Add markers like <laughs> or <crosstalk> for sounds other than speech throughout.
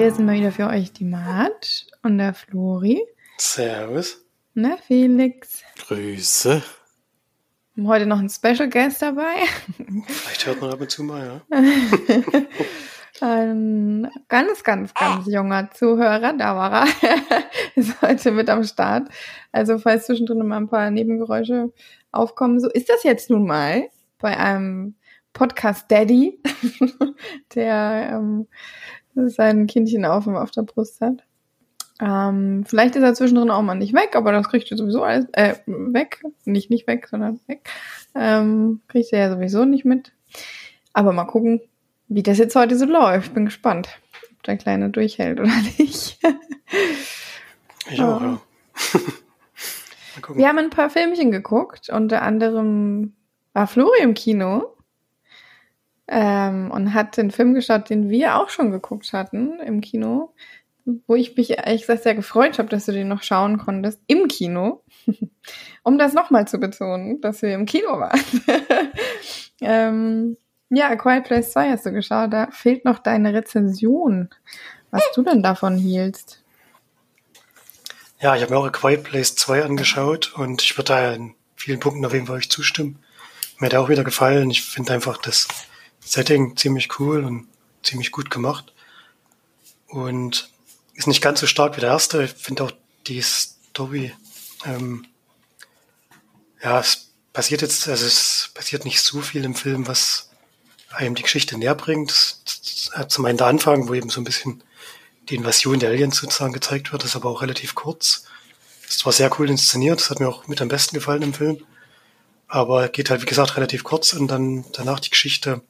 Hier sind wir wieder für euch die Mart und der Flori. Servus. Na, Felix. Grüße. Wir haben heute noch einen Special Guest dabei. Vielleicht hört man ab und zu mal, ja. <laughs> Ein ganz, ganz, ganz junger Zuhörer, da war er, ist heute mit am Start. Also falls zwischendrin mal ein paar Nebengeräusche aufkommen, so ist das jetzt nun mal bei einem Podcast Daddy, <laughs> der ähm, sein Kindchen auf, auf der Brust hat. Ähm, vielleicht ist er zwischendrin auch mal nicht weg, aber das kriegt er sowieso alles äh, weg. Nicht nicht weg, sondern weg. Ähm, kriegt er ja sowieso nicht mit. Aber mal gucken, wie das jetzt heute so läuft. Bin gespannt, ob der Kleine durchhält oder <laughs> nicht. ich auch, ja. <laughs> Wir haben ein paar Filmchen geguckt. Unter anderem war Flori im Kino ähm, und hat den Film geschaut, den wir auch schon geguckt hatten im Kino, wo ich mich ehrlich gesagt sehr gefreut habe, dass du den noch schauen konntest im Kino, <laughs> um das nochmal zu betonen, dass wir im Kino waren. <laughs> ähm, ja, A Quiet Place 2 hast du geschaut, da fehlt noch deine Rezension, was du denn davon hieltst. Ja, ich habe mir auch A Quiet Place 2 angeschaut und ich würde da in vielen Punkten auf jeden Fall euch zustimmen. Mir hat er auch wieder gefallen. Ich finde einfach das Setting ziemlich cool und ziemlich gut gemacht. Und ist nicht ganz so stark wie der erste. Ich finde auch die Story, ähm, ja, es passiert jetzt, also es passiert nicht so viel im Film, was einem die Geschichte näher bringt. Zum einen der Anfang, wo eben so ein bisschen die Invasion der Aliens sozusagen gezeigt wird, ist aber auch relativ kurz. Das war sehr cool inszeniert, das hat mir auch mit am besten gefallen im Film. Aber geht halt, wie gesagt, relativ kurz und dann danach die Geschichte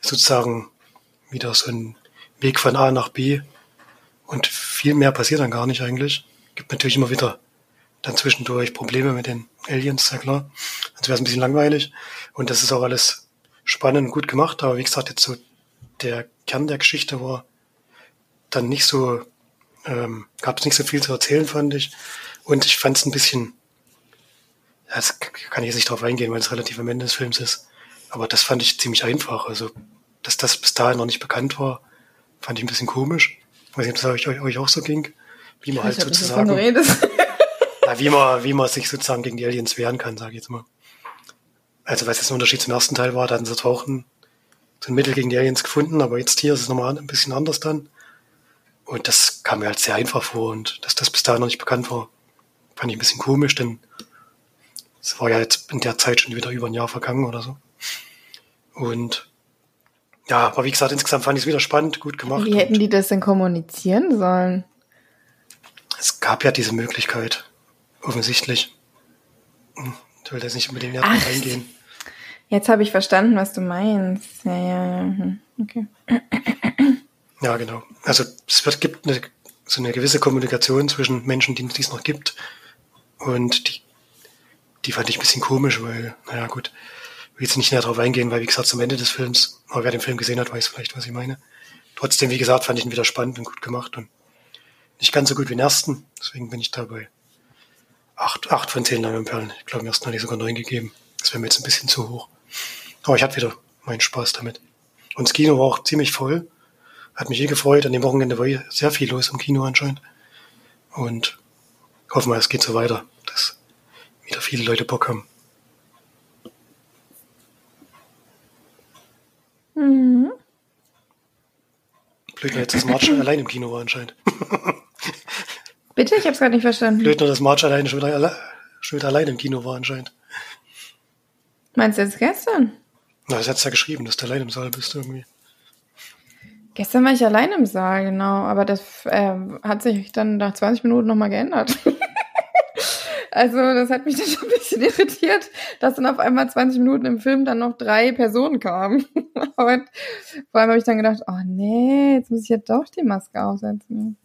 sozusagen wieder so ein Weg von A nach B. Und viel mehr passiert dann gar nicht eigentlich. Gibt natürlich immer wieder dann zwischendurch Probleme mit den Aliens, sehr klar. Sonst wäre es ein bisschen langweilig. Und das ist auch alles spannend und gut gemacht. Aber wie gesagt, jetzt so der Kern der Geschichte war dann nicht so, ähm, gab es nicht so viel zu erzählen, fand ich. Und ich fand es ein bisschen, das kann ich jetzt nicht drauf eingehen, weil es relativ am Ende des Films ist. Aber das fand ich ziemlich einfach. Also dass das bis dahin noch nicht bekannt war, fand ich ein bisschen komisch. Ich weiß nicht, ob das euch, euch auch so ging. Wie man halt sozusagen. ja, <laughs> wie man, wie man sich sozusagen gegen die Aliens wehren kann, sage ich jetzt mal. Also, was jetzt ein Unterschied zum ersten Teil war, da hatten sie tauchen so ein Mittel gegen die Aliens gefunden, aber jetzt hier ist es nochmal ein bisschen anders dann. Und das kam mir halt sehr einfach vor und dass das bis dahin noch nicht bekannt war, fand ich ein bisschen komisch, denn es war ja jetzt in der Zeit schon wieder über ein Jahr vergangen oder so. Und ja, aber wie gesagt, insgesamt fand ich es wieder spannend, gut gemacht. Wie hätten die das denn kommunizieren sollen? Es gab ja diese Möglichkeit, offensichtlich. Hm, ich will jetzt nicht unbedingt näher Ach, reingehen. Jetzt habe ich verstanden, was du meinst. Ja, ja, ja. Hm, okay. Ja, genau. Also es wird, gibt eine, so eine gewisse Kommunikation zwischen Menschen, die es noch gibt. Und die, die fand ich ein bisschen komisch, weil, naja gut, will jetzt nicht näher darauf eingehen, weil wie gesagt, zum Ende des Films, aber wer den Film gesehen hat, weiß vielleicht, was ich meine. Trotzdem, wie gesagt, fand ich ihn wieder spannend und gut gemacht und nicht ganz so gut wie den ersten. Deswegen bin ich dabei. Acht, acht von zehn Perlen. Ich glaube, im ersten hatte ich sogar neun gegeben. Das wäre mir jetzt ein bisschen zu hoch. Aber ich hatte wieder meinen Spaß damit. Und das Kino war auch ziemlich voll. Hat mich eh gefreut. An dem Wochenende war sehr viel los im Kino anscheinend. Und hoffen wir, es geht so weiter, dass wieder viele Leute Bock haben. Mhm. Blöd nur jetzt, dass March <clears throat> allein im Kino war anscheinend. <laughs> Bitte? Ich hab's gerade nicht verstanden. Blöd nur, dass March alleine schon wieder, schon wieder allein im Kino war anscheinend. Meinst du jetzt gestern? Na, das hat's ja geschrieben, dass du allein im Saal bist irgendwie. Gestern war ich allein im Saal, genau. Aber das äh, hat sich dann nach 20 Minuten nochmal geändert. <laughs> Also das hat mich <laughs> dann schon ein bisschen irritiert, dass dann auf einmal 20 Minuten im Film dann noch drei Personen kamen. <laughs> Und vor allem habe ich dann gedacht, oh nee, jetzt muss ich ja doch die Maske aufsetzen.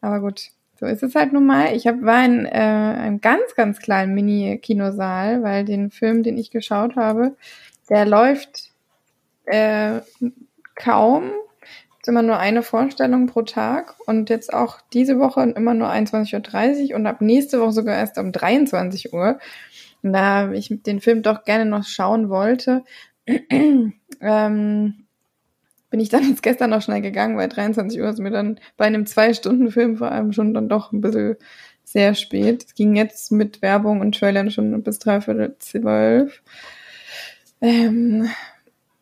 Aber gut, so ist es halt nun mal. Ich hab, war in äh, einem ganz, ganz kleinen Mini-Kinosaal, weil den Film, den ich geschaut habe, der läuft äh, kaum ist immer nur eine Vorstellung pro Tag und jetzt auch diese Woche immer nur 21.30 Uhr und ab nächste Woche sogar erst um 23 Uhr. Da ich den Film doch gerne noch schauen wollte, <clears throat> ähm, bin ich dann <laughs> jetzt gestern noch schnell gegangen, weil 23 Uhr ist mir dann bei einem Zwei-Stunden-Film vor allem schon dann doch ein bisschen sehr spät. Es ging jetzt mit Werbung und Trailern schon bis dreiviertel zwölf. Ähm,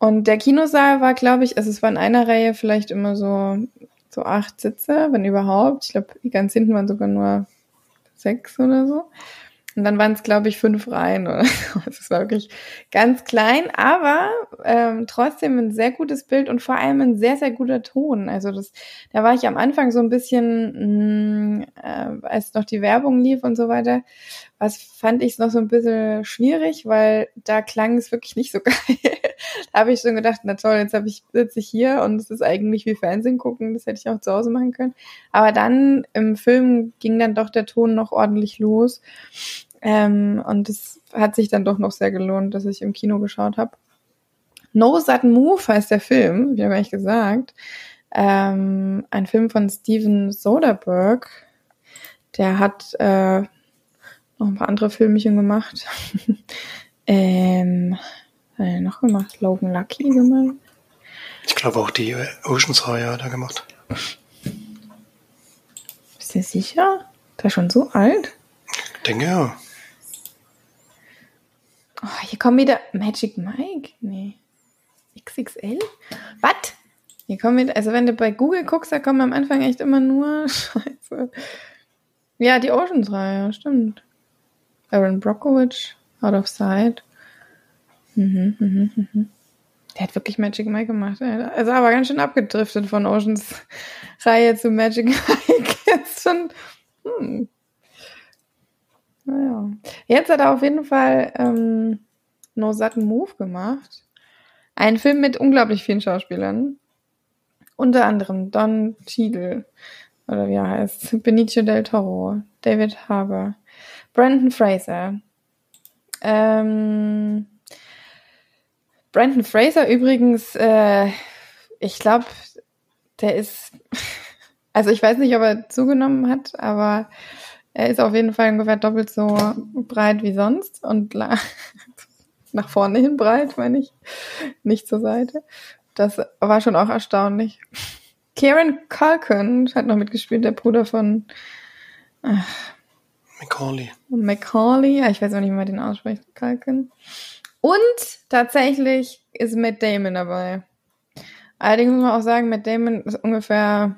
und der Kinosaal war, glaube ich, also es war in einer Reihe vielleicht immer so, so acht Sitze, wenn überhaupt. Ich glaube, ganz hinten waren sogar nur sechs oder so. Und dann waren es, glaube ich, fünf Reihen oder <laughs> so. Es war wirklich ganz klein, aber ähm, trotzdem ein sehr gutes Bild und vor allem ein sehr, sehr guter Ton. Also das, da war ich am Anfang so ein bisschen, mh, äh, als noch die Werbung lief und so weiter, was fand ich noch so ein bisschen schwierig, weil da klang es wirklich nicht so <laughs> geil. da habe ich schon gedacht, na toll, jetzt ich sitze ich hier und es ist eigentlich wie Fernsehen gucken, das hätte ich auch zu Hause machen können. Aber dann im Film ging dann doch der Ton noch ordentlich los. Ähm, und es hat sich dann doch noch sehr gelohnt, dass ich im Kino geschaut habe. No Sudden Move heißt der Film, wie habe ich gesagt. Ähm, ein Film von Steven Soderbergh. Der hat äh, noch ein paar andere Filmchen gemacht. <laughs> ähm, hat er noch gemacht? Logan Lucky gemacht. Ich glaube auch die Oceans-Reihe hat er gemacht. Bist du sicher? Der ist schon so alt? Ich denke ja. Oh, hier kommen wieder Magic Mike. Nee. XXL? Was? Hier kommen wieder, also wenn du bei Google guckst, da kommen am Anfang echt immer nur <laughs> Scheiße. Ja, die Oceans-Reihe, stimmt. Aaron Brockovich, Out of Sight. Mhm, mhm, mhm. Der hat wirklich Magic Mike gemacht. Also aber ganz schön abgedriftet von Oceans Reihe zu Magic <laughs> Mike. Jetzt schon. Hm. Naja. Jetzt hat er auf jeden Fall ähm, No Sudden Move gemacht. Ein Film mit unglaublich vielen Schauspielern. Unter anderem Don Cheadle, oder wie er heißt, Benicio del Toro, David Harbour, Brandon Fraser. Ähm, Brandon Fraser übrigens, äh, ich glaube, der ist, <laughs> also ich weiß nicht, ob er zugenommen hat, aber er ist auf jeden Fall ungefähr doppelt so breit wie sonst und <laughs> nach vorne hin breit, meine ich, nicht zur Seite. Das war schon auch erstaunlich. Kieran Culkin hat noch mitgespielt, der Bruder von ach, Macaulay. Macaulay, ich weiß auch nicht, wie man den ausspricht, Culkin. Und tatsächlich ist Matt Damon dabei. Allerdings muss man auch sagen, Matt Damon ist ungefähr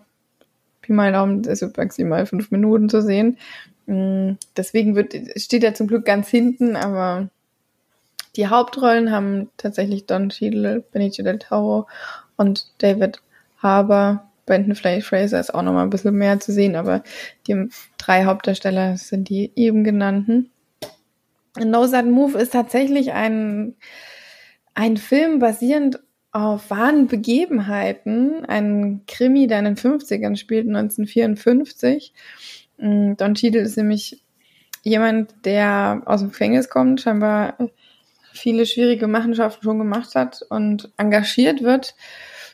Pi mal Daumen, ist maximal fünf Minuten zu sehen. Mm, deswegen wird, steht er zum Glück ganz hinten, aber die Hauptrollen haben tatsächlich Don Cheadle, Benicio del Toro und David Harbour. Brandon Fraser ist auch noch mal ein bisschen mehr zu sehen, aber die drei Hauptdarsteller sind die eben genannten. No Sudden Move ist tatsächlich ein, ein Film basierend auf wahren Begebenheiten. Ein Krimi, der in den 50ern spielt, 1954. Mm, Don Cheadle ist nämlich jemand, der aus dem Gefängnis kommt, scheinbar viele schwierige Machenschaften schon gemacht hat und engagiert wird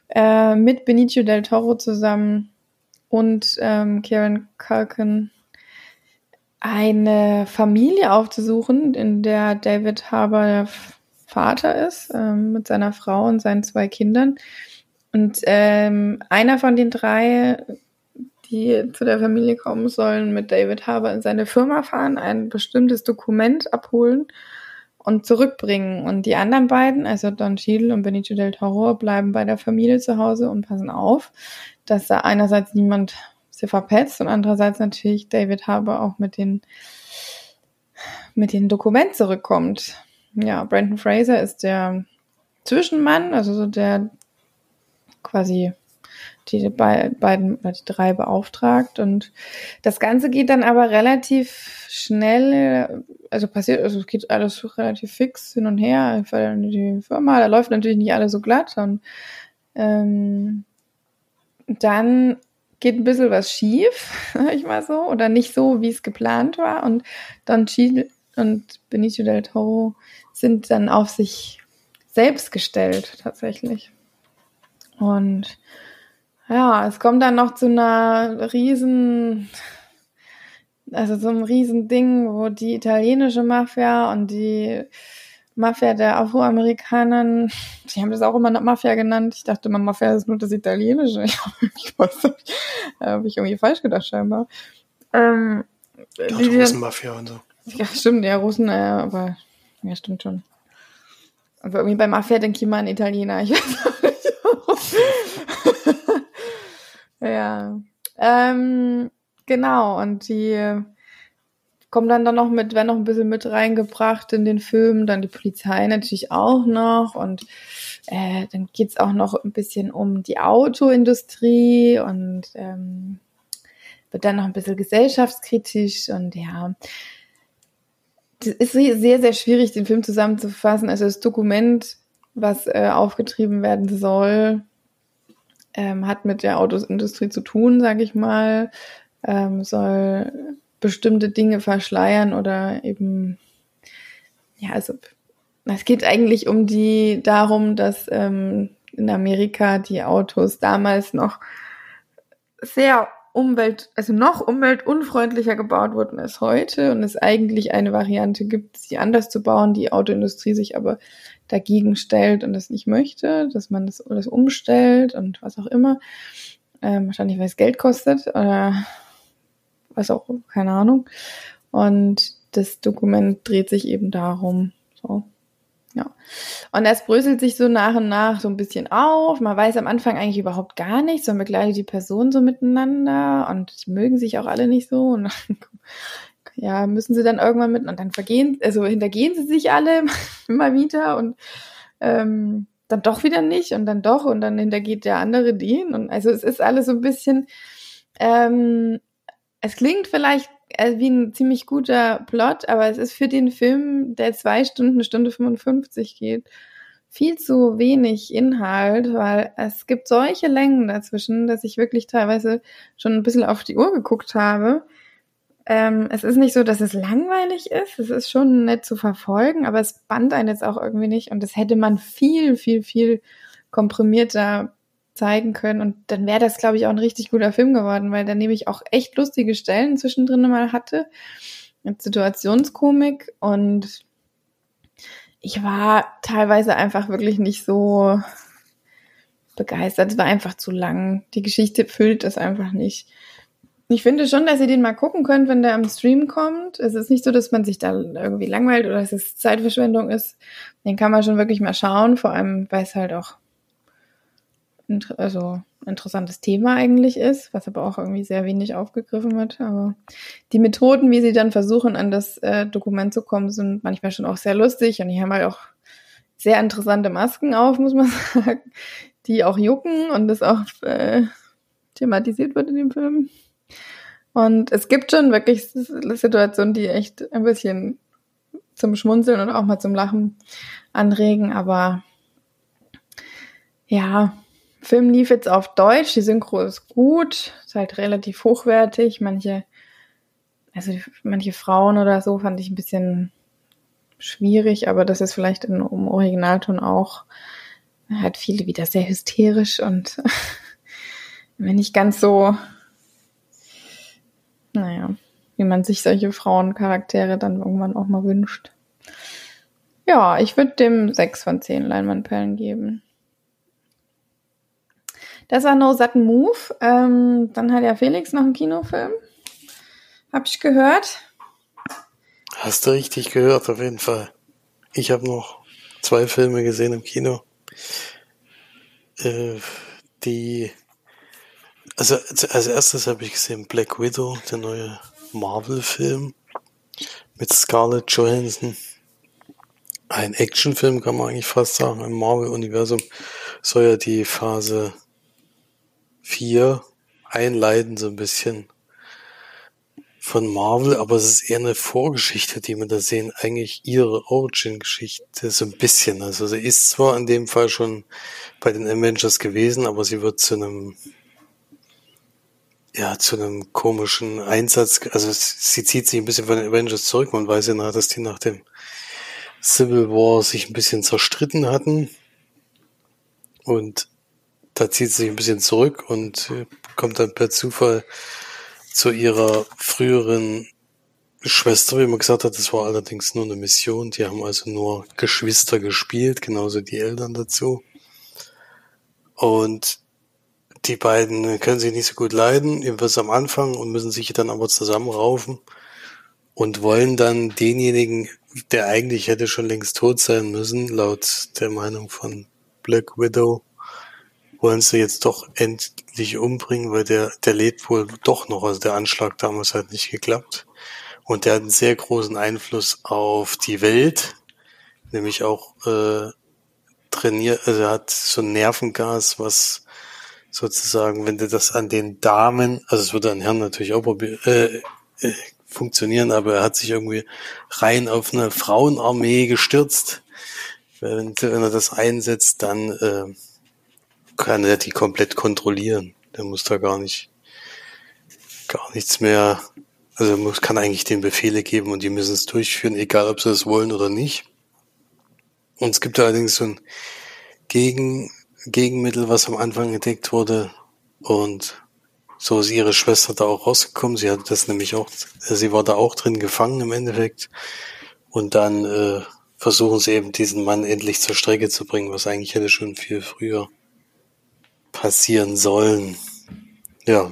äh, mit Benicio del Toro zusammen und ähm, Karen Culkin eine Familie aufzusuchen, in der David Harbour der Vater ist, ähm, mit seiner Frau und seinen zwei Kindern. Und ähm, einer von den drei, die zu der Familie kommen sollen, mit David Harbour in seine Firma fahren, ein bestimmtes Dokument abholen und zurückbringen. Und die anderen beiden, also Don Cheadle und Benicio del Toro, bleiben bei der Familie zu Hause und passen auf, dass da einerseits niemand sie verpetzt und andererseits natürlich David Harbour auch mit den mit den Dokument zurückkommt ja, Brandon Fraser ist der Zwischenmann, also so der quasi die beiden oder die drei beauftragt. Und das Ganze geht dann aber relativ schnell, also passiert, also es geht alles relativ fix hin und her, weil die Firma, da läuft natürlich nicht alles so glatt. Und ähm, dann geht ein bisschen was schief, <laughs> sag ich mal so, oder nicht so, wie es geplant war. Und dann Cheadle und Benicio del Toro sind dann auf sich selbst gestellt, tatsächlich. Und ja, es kommt dann noch zu einer riesen, also so einem riesen Ding, wo die italienische Mafia und die Mafia der Afroamerikanern. Sie haben das auch immer Mafia genannt. Ich dachte immer, Mafia ist nur das Italienische. <laughs> Ich weiß nicht. Habe ich irgendwie falsch gedacht, scheinbar. Ähm, die, die Russenmafia und so. Ja, stimmt, ja, Russen, ja, aber ja, stimmt schon. Aber irgendwie bei Mafia denke ich immer an Italiener. Ich weiß auch nicht. Ja. Ähm, genau, und die kommen dann dann noch mit, werden noch ein bisschen mit reingebracht in den Film, dann die Polizei natürlich auch noch und äh, dann geht's auch noch ein bisschen um die Autoindustrie und ähm, wird dann noch ein bisschen gesellschaftskritisch und ja, das ist sehr, sehr schwierig, den Film zusammenzufassen. Also das Dokument, was äh, aufgetrieben werden soll, ähm, hat mit der Autoindustrie zu tun, sage ich mal, ähm, soll bestimmte Dinge verschleiern oder eben, ja, also es geht eigentlich um die darum, dass ähm, in Amerika die Autos damals noch sehr umwelt, also noch umweltunfreundlicher gebaut wurden als heute und es eigentlich eine Variante gibt, sie anders zu bauen, die Autoindustrie sich aber dagegen stellt und das nicht möchte, dass man das, das umstellt und was auch immer. Ähm, wahrscheinlich, weil es Geld kostet oder was auch, keine Ahnung. Und das Dokument dreht sich eben darum, so. Ja. Und es bröselt sich so nach und nach so ein bisschen auf. Man weiß am Anfang eigentlich überhaupt gar nichts. Man begleitet die Personen so miteinander und mögen sich auch alle nicht so. Und <laughs> ja, müssen sie dann irgendwann mit und dann vergehen, also hintergehen sie sich alle <laughs> immer wieder und ähm, dann doch wieder nicht und dann doch und dann hintergeht der andere den. Und also es ist alles so ein bisschen, ähm, es klingt vielleicht äh, wie ein ziemlich guter Plot, aber es ist für den Film, der zwei Stunden, Stunde 55 geht, viel zu wenig Inhalt, weil es gibt solche Längen dazwischen, dass ich wirklich teilweise schon ein bisschen auf die Uhr geguckt habe. Ähm, es ist nicht so, dass es langweilig ist. Es ist schon nett zu verfolgen, aber es band einen jetzt auch irgendwie nicht. Und das hätte man viel, viel, viel komprimierter zeigen können. Und dann wäre das, glaube ich, auch ein richtig guter Film geworden, weil der nämlich auch echt lustige Stellen zwischendrin mal hatte. Mit Situationskomik und ich war teilweise einfach wirklich nicht so begeistert. Es war einfach zu lang. Die Geschichte füllt das einfach nicht. Ich finde schon, dass ihr den mal gucken könnt, wenn der am Stream kommt. Es ist nicht so, dass man sich da irgendwie langweilt oder dass es Zeitverschwendung ist. Den kann man schon wirklich mal schauen, vor allem, weil es halt auch also interessantes Thema eigentlich ist, was aber auch irgendwie sehr wenig aufgegriffen wird. Aber die Methoden, wie sie dann versuchen, an das äh, Dokument zu kommen, sind manchmal schon auch sehr lustig und die haben halt auch sehr interessante Masken auf, muss man <laughs> sagen, die auch jucken und das auch äh, thematisiert wird in dem Film. Und es gibt schon wirklich Situationen, die echt ein bisschen zum Schmunzeln und auch mal zum Lachen anregen, aber ja, Film lief jetzt auf Deutsch, die Synchro ist gut, ist halt relativ hochwertig. Manche, also manche Frauen oder so fand ich ein bisschen schwierig, aber das ist vielleicht im Originalton auch halt viele wieder sehr hysterisch und <laughs> wenn nicht ganz so, naja, wie man sich solche Frauencharaktere dann irgendwann auch mal wünscht. Ja, ich würde dem sechs von zehn Leinwandperlen geben. Das war No Sudden Move. Ähm, dann hat ja Felix noch einen Kinofilm. Hab ich gehört. Hast du richtig gehört, auf jeden Fall. Ich habe noch zwei Filme gesehen im Kino. Äh, die, also als erstes habe ich gesehen Black Widow, der neue Marvel-Film mit Scarlett Johansson. Ein Actionfilm kann man eigentlich fast sagen. Im Marvel-Universum soll ja die Phase 4 einleiten, so ein bisschen von Marvel, aber es ist eher eine Vorgeschichte, die wir da sehen, eigentlich ihre Origin-Geschichte so ein bisschen. Also sie ist zwar in dem Fall schon bei den Avengers gewesen, aber sie wird zu einem ja, zu einem komischen Einsatz, also sie zieht sich ein bisschen von den Avengers zurück. Man weiß ja noch, dass die nach dem Civil War sich ein bisschen zerstritten hatten. Und da zieht sie sich ein bisschen zurück und kommt dann per Zufall zu ihrer früheren Schwester, wie man gesagt hat, das war allerdings nur eine Mission. Die haben also nur Geschwister gespielt, genauso die Eltern dazu. Und die beiden können sich nicht so gut leiden, jedenfalls am Anfang und müssen sich dann aber zusammenraufen und wollen dann denjenigen, der eigentlich hätte schon längst tot sein müssen, laut der Meinung von Black Widow, wollen sie jetzt doch endlich umbringen, weil der, der lädt wohl doch noch, also der Anschlag damals hat nicht geklappt. Und der hat einen sehr großen Einfluss auf die Welt, nämlich auch äh, trainiert, also er hat so ein Nervengas, was sozusagen, wenn du das an den Damen, also es würde an Herren natürlich auch probieren, äh, äh, funktionieren, aber er hat sich irgendwie rein auf eine Frauenarmee gestürzt. Wenn, wenn er das einsetzt, dann äh, kann er die komplett kontrollieren. Der muss da gar nicht, gar nichts mehr, also muss, kann eigentlich den Befehle geben und die müssen es durchführen, egal ob sie es wollen oder nicht. Und es gibt allerdings so ein Gegen, Gegenmittel, was am Anfang entdeckt wurde. Und so ist ihre Schwester da auch rausgekommen. Sie hatte das nämlich auch, sie war da auch drin gefangen im Endeffekt. Und dann äh, versuchen sie eben diesen Mann endlich zur Strecke zu bringen, was eigentlich hätte schon viel früher passieren sollen. Ja.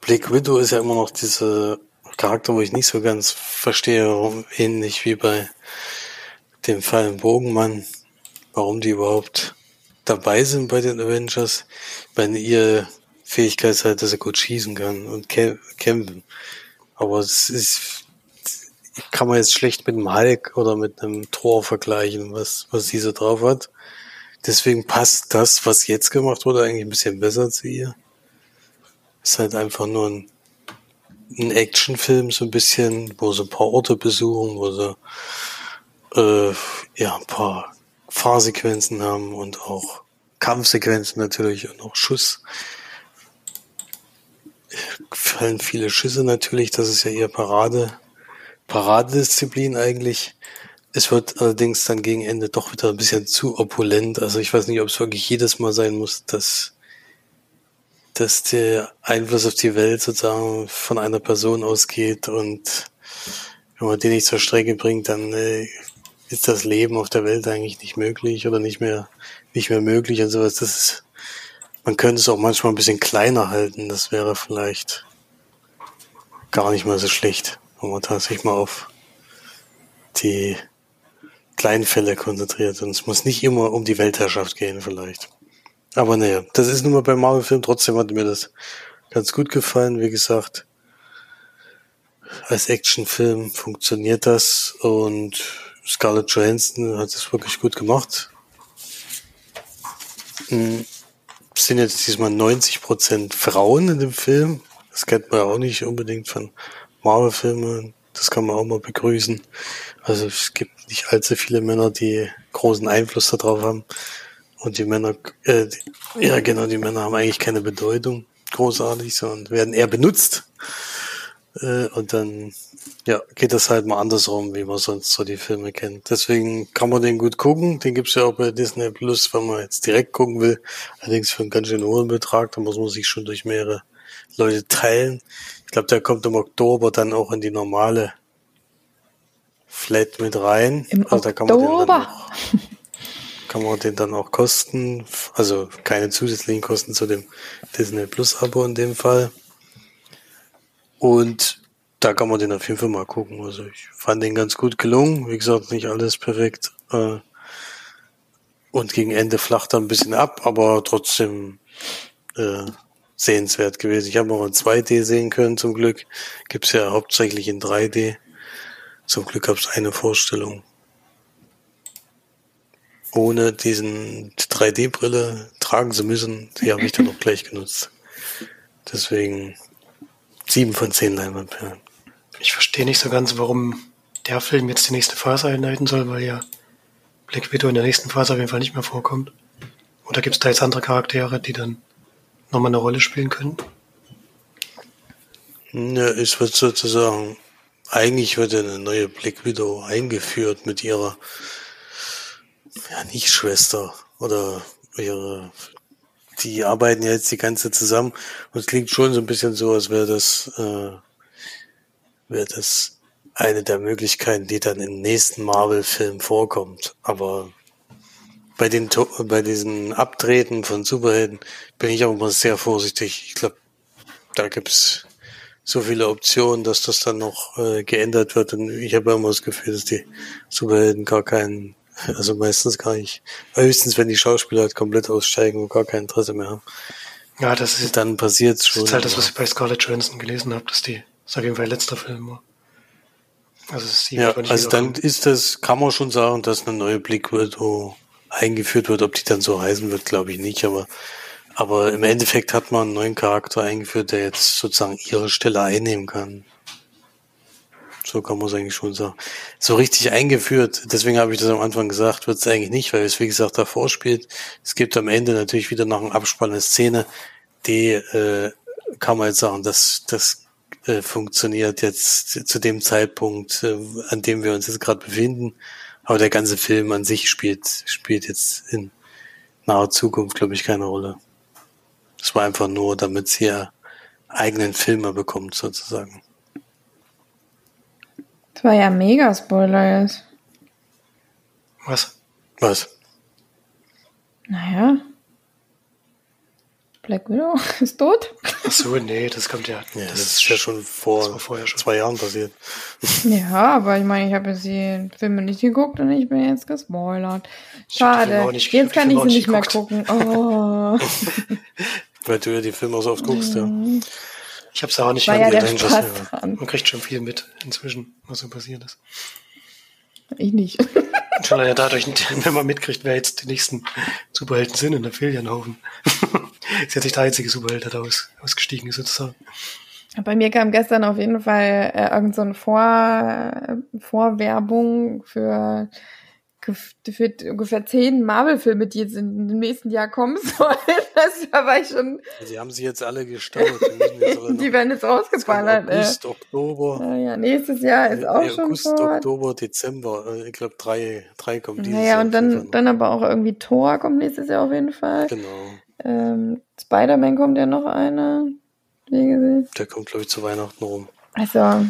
Black Widow ist ja immer noch diese Charakter, wo ich nicht so ganz verstehe, warum ähnlich wie bei dem Fall im Bogenmann, warum die überhaupt dabei sind bei den Avengers, wenn ihr Fähigkeit ist halt, dass er gut schießen kann und kämpfen. Aber es ist, kann man jetzt schlecht mit einem Hulk oder mit einem Tor vergleichen, was, was sie so drauf hat. Deswegen passt das, was jetzt gemacht wurde, eigentlich ein bisschen besser zu ihr. Ist halt einfach nur ein ein Actionfilm so ein bisschen, wo sie ein paar Orte besuchen, wo sie äh, ja ein paar Fahrsequenzen haben und auch Kampfsequenzen natürlich und auch Schuss. Fallen viele Schüsse natürlich, das ist ja ihr Parade, Paradedisziplin eigentlich. Es wird allerdings dann gegen Ende doch wieder ein bisschen zu opulent. Also ich weiß nicht, ob es wirklich jedes Mal sein muss, dass dass der Einfluss auf die Welt sozusagen von einer Person ausgeht und wenn man den nicht zur Strecke bringt, dann äh, ist das Leben auf der Welt eigentlich nicht möglich oder nicht mehr nicht mehr möglich und sowas. Das ist, man könnte es auch manchmal ein bisschen kleiner halten. Das wäre vielleicht gar nicht mal so schlecht, wenn man tatsächlich mal auf die kleinen Fälle konzentriert. Und es muss nicht immer um die Weltherrschaft gehen, vielleicht. Aber naja, das ist nun mal beim Marvel-Film. Trotzdem hat mir das ganz gut gefallen. Wie gesagt, als Actionfilm funktioniert das und Scarlett Johansson hat es wirklich gut gemacht. Hm, es sind jetzt diesmal 90 Prozent Frauen in dem Film. Das kennt man ja auch nicht unbedingt von Marvel-Filmen. Das kann man auch mal begrüßen. Also es gibt nicht allzu viele Männer, die großen Einfluss darauf haben. Und die Männer, äh, die, ja genau, die Männer haben eigentlich keine Bedeutung großartig, sondern werden eher benutzt. Äh, und dann, ja, geht das halt mal andersrum, wie man sonst so die Filme kennt. Deswegen kann man den gut gucken. Den gibt's ja auch bei Disney Plus, wenn man jetzt direkt gucken will. Allerdings für einen ganz schön hohen Betrag, da muss man sich schon durch mehrere Leute teilen. Ich glaube, der kommt im Oktober dann auch in die normale Flat mit rein. Im also Oktober kann man den dann auch kosten, also keine zusätzlichen Kosten zu dem Disney Plus Abo in dem Fall. Und da kann man den auf jeden Fall mal gucken. Also ich fand den ganz gut gelungen. Wie gesagt, nicht alles perfekt. Äh, und gegen Ende flacht er ein bisschen ab, aber trotzdem äh, sehenswert gewesen. Ich habe auch in 2D sehen können, zum Glück. Gibt's ja hauptsächlich in 3D. Zum Glück gab es eine Vorstellung ohne diesen 3D-Brille tragen zu müssen, die habe ich dann auch gleich genutzt. Deswegen sieben von zehn Leinwandperlen. Ich verstehe nicht so ganz, warum der Film jetzt die nächste Phase einleiten soll, weil ja Black Widow in der nächsten Phase auf jeden Fall nicht mehr vorkommt. Oder gibt es da jetzt andere Charaktere, die dann nochmal eine Rolle spielen können? Ja, es wird sozusagen, eigentlich wird eine neue Black Widow eingeführt mit ihrer ja, nicht Schwester oder ihre die arbeiten ja jetzt die ganze zusammen und es klingt schon so ein bisschen so, als wäre das, äh, wäre das eine der Möglichkeiten, die dann im nächsten Marvel-Film vorkommt. Aber bei den bei diesen Abtreten von Superhelden bin ich auch immer sehr vorsichtig. Ich glaube, da gibt's so viele Optionen, dass das dann noch äh, geändert wird. Und ich habe immer das Gefühl, dass die Superhelden gar keinen, <laughs> also meistens gar nicht, höchstens wenn die Schauspieler halt komplett aussteigen und gar kein Interesse mehr haben. Ja, das ist, dann passiert schon. Das ist halt das, was ich bei Scarlett Johansson gelesen habe, dass die, auf jeden Fall letzter Film war. Also, ja, also dann ist das, kann man schon sagen, dass eine neue Blick wird, wo eingeführt wird. Ob die dann so heißen wird, glaube ich nicht, aber aber im Endeffekt hat man einen neuen Charakter eingeführt, der jetzt sozusagen ihre Stelle einnehmen kann. So kann man es eigentlich schon sagen. So richtig eingeführt, deswegen habe ich das am Anfang gesagt, wird es eigentlich nicht, weil es wie gesagt davor spielt. Es gibt am Ende natürlich wieder Abspann eine Szene, die äh, kann man jetzt sagen, dass das äh, funktioniert jetzt zu dem Zeitpunkt, äh, an dem wir uns jetzt gerade befinden. Aber der ganze Film an sich spielt, spielt jetzt in naher Zukunft, glaube ich, keine Rolle. Es war einfach nur, damit sie ja eigenen Filmer bekommt, sozusagen. Das war ja mega Spoiler jetzt. Was? Was? Naja, Black Widow <laughs> ist tot. Ach so, nee, das kommt ja. Ja, das, das ist ja schon vor schon. zwei Jahren passiert. <laughs> Ja, aber ich meine, ich habe jetzt die Filme nicht geguckt und ich bin jetzt gespoilert. Schade. Nicht, jetzt kann ich sie nicht mehr gucken. Oh. <laughs> Weil du ja die Filme so oft guckst, ja. Mhm. Ich habe es auch nicht War ja der Spaß Man kriegt schon viel mit inzwischen, was so passiert ist. Ich nicht. Schon ja dadurch, <laughs> wenn man mitkriegt, wer jetzt die nächsten Superhelden sind in der Filienhaufen. Sie hat sich der einzige Superheld aus, ausgestiegen ist sozusagen. Bei mir kam gestern auf jeden Fall äh, irgend so Vor, Vorwerbung für, für ungefähr zehn Marvel-Filme, die jetzt in, im nächsten Jahr kommen <laughs> sollen. Das war ich schon. Sie haben sie jetzt alle gestaut. Die, <laughs> die werden jetzt rausgeballert. August, äh. Oktober. Ja, ja, nächstes Jahr ist auch August, schon August, Oktober, Dezember. Äh, ich glaube, drei, drei kommen dieses naja, Jahr. und dann, dann aber auch irgendwie Thor kommt nächstes Jahr auf jeden Fall. Genau. Ähm, Spider-Man kommt ja noch einer. Der kommt, glaube ich, zu Weihnachten rum. Also.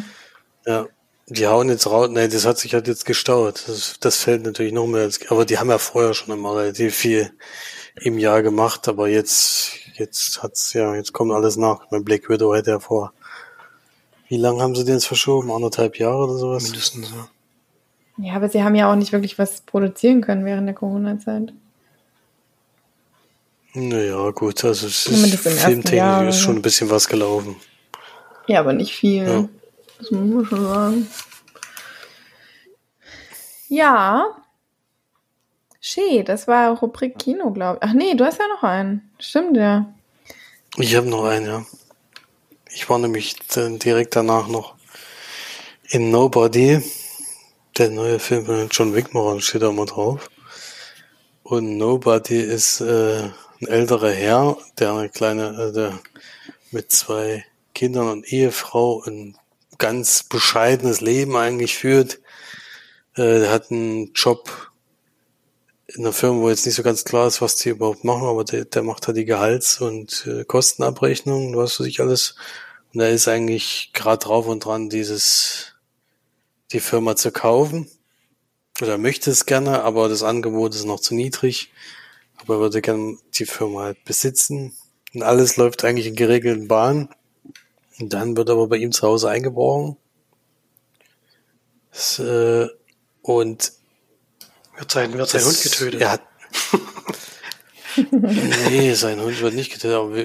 Ja. Die hauen jetzt raus. Nee, das hat sich halt jetzt gestaut. Das, das fällt natürlich noch mehr. Als, aber die haben ja vorher schon immer relativ viel im Jahr gemacht. Aber jetzt, jetzt hat's ja, jetzt kommt alles nach. Mein Black Widow hätte ja vor. Wie lange haben sie den jetzt verschoben? Anderthalb Jahre oder sowas? Mindestens, ja. Ja, aber sie haben ja auch nicht wirklich was produzieren können während der Corona-Zeit. Naja, gut, also es ist filmtechnisch ist schon ein bisschen was gelaufen. Ja, aber nicht viel. Ja. Das muss man schon sagen. Ja. Schee, das war Rubrik Kino, glaube ich. Ach nee, du hast ja noch einen. Stimmt, ja. Ich habe noch einen, ja. Ich war nämlich direkt danach noch in Nobody. Der neue Film von John Wickmoran steht da mal drauf. Und Nobody ist äh, ein älterer Herr, der eine kleine, äh, der mit zwei Kindern und Ehefrau ein ganz bescheidenes Leben eigentlich führt. Äh, hat einen Job in einer Firma, wo jetzt nicht so ganz klar ist, was die überhaupt machen, aber der, der macht halt die Gehalts- und äh, Kostenabrechnung, was für sich alles. Und er ist eigentlich gerade drauf und dran, dieses, die Firma zu kaufen. Oder möchte es gerne, aber das Angebot ist noch zu niedrig aber würde gerne die Firma halt besitzen. Und alles läuft eigentlich in geregelten Bahnen. Und dann wird aber bei ihm zu Hause eingebrochen. Das, äh, und wird sein, wird sein Hund getötet? Er hat, <laughs> nee, sein Hund wird nicht getötet, aber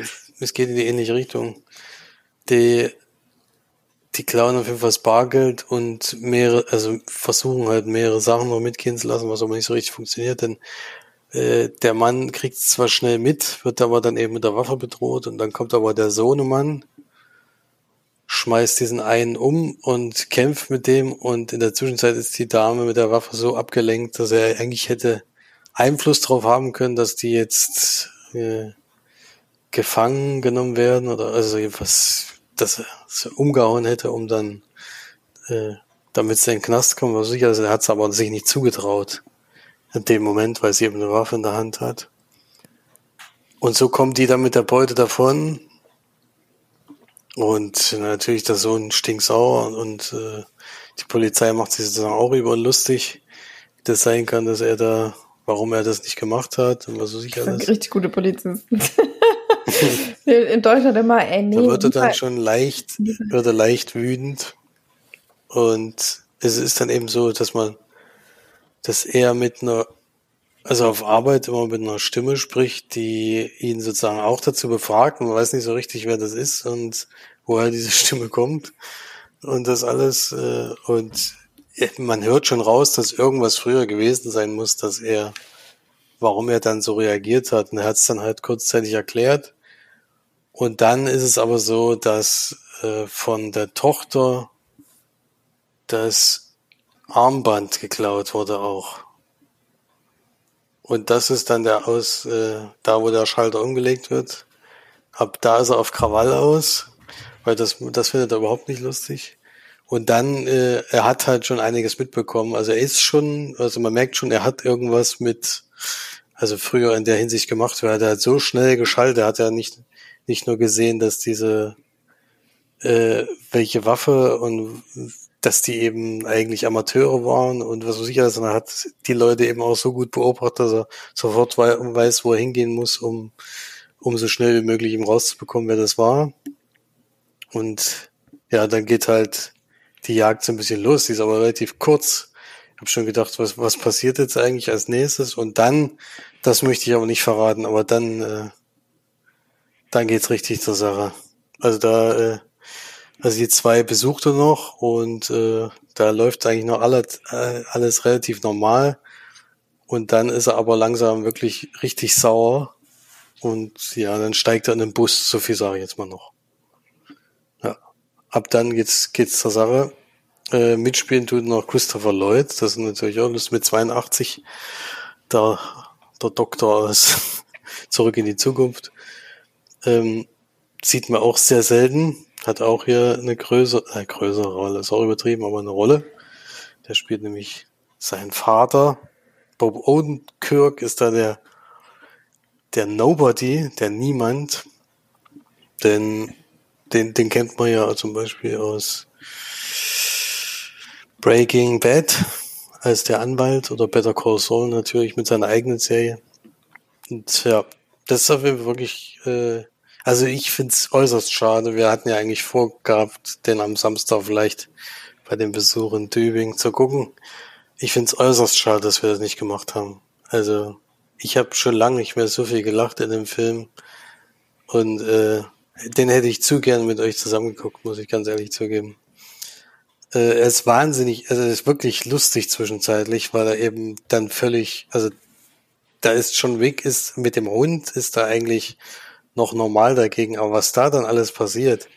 es geht in die ähnliche Richtung. Die, die klauen auf jeden Fall das Bargeld und mehrere, also versuchen halt mehrere Sachen noch mitgehen zu lassen, was aber nicht so richtig funktioniert, denn äh, der Mann kriegt es zwar schnell mit, wird aber dann eben mit der Waffe bedroht und dann kommt aber der Sohnemann, schmeißt diesen einen um und kämpft mit dem und in der Zwischenzeit ist die Dame mit der Waffe so abgelenkt, dass er eigentlich hätte Einfluss darauf haben können, dass die jetzt äh, gefangen genommen werden oder also was, dass er so umgehauen hätte, um dann äh, damit sie in den Knast kommen, was sicher, also er hat es aber sich nicht zugetraut in dem Moment, weil sie eben eine Waffe in der Hand hat. Und so kommt die dann mit der Beute davon. Und natürlich der Sohn stinksauer und äh, die Polizei macht sich sozusagen auch über lustig, wie das sein kann, dass er da, warum er das nicht gemacht hat und was weiß ich alles. Richtig gute Polizisten. <laughs> In Deutschland immer, ey, nee. Da wird er dann schon leicht, wird er leicht wütend. Und es ist dann eben so, dass man, dass er mit einer also auf Arbeit immer mit einer Stimme spricht, die ihn sozusagen auch dazu befragt. Man weiß nicht so richtig, wer das ist und woher diese <laughs> Stimme kommt und das alles. Äh, und man hört schon raus, dass irgendwas früher gewesen sein muss, dass er, warum er dann so reagiert hat. Und er hat es dann halt kurzzeitig erklärt. Und dann ist es aber so, dass äh, von der Tochter das Armband geklaut wurde auch. Und das ist dann der aus, äh, da wo der Schalter umgelegt wird. Ab da ist er auf Krawall aus, weil das, das findet er überhaupt nicht lustig. Und dann, äh, er hat halt schon einiges mitbekommen. Also er ist schon, also man merkt schon, er hat irgendwas mit, also früher in der Hinsicht gemacht, weil er hat so schnell geschaltet, er hat ja nicht, nicht nur gesehen, dass diese, äh, welche Waffe und dass die eben eigentlich Amateure waren und was weiß ich alles. Und er hat die Leute eben auch so gut beobachtet, dass er sofort weiß, wo er hingehen muss, um, um so schnell wie möglich ihm rauszubekommen, wer das war. Und ja, dann geht halt die Jagd so ein bisschen los. Die ist aber relativ kurz. Ich habe schon gedacht, was, was passiert jetzt eigentlich als nächstes? Und dann, das möchte ich aber nicht verraten, aber dann, äh, dann geht's richtig zur Sache. Also da äh, also die zwei besucht er noch und äh, da läuft eigentlich noch alles, äh, alles relativ normal. Und dann ist er aber langsam wirklich richtig sauer. Und ja, dann steigt er in den Bus, so viel sage ich jetzt mal noch. Ja. Ab dann geht's, geht's zur Sache. Äh, mitspielen tut noch Christopher Lloyd, das ist natürlich auch Lust mit 82. Der, der Doktor aus <laughs> Zurück in die Zukunft. Ähm, sieht man auch sehr selten. Hat auch hier eine größere, äh, größere Rolle, ist auch übertrieben, aber eine Rolle. Der spielt nämlich seinen Vater. Bob Odenkirk ist da der, der Nobody, der Niemand. Denn den, den kennt man ja zum Beispiel aus Breaking Bad als der Anwalt oder Better Call Saul natürlich mit seiner eigenen Serie. Und ja, das ist auf jeden Fall wirklich äh, also ich finde es äußerst schade. Wir hatten ja eigentlich vorgehabt, den am Samstag vielleicht bei dem Besuch in Tübingen zu gucken. Ich finde es äußerst schade, dass wir das nicht gemacht haben. Also ich habe schon lange nicht mehr so viel gelacht in dem Film. Und äh, den hätte ich zu gern mit euch zusammengeguckt, muss ich ganz ehrlich zugeben. Äh, er ist wahnsinnig, also er ist wirklich lustig zwischenzeitlich, weil er eben dann völlig, also da ist schon weg ist mit dem Hund, ist da eigentlich noch normal dagegen, aber was da dann alles passiert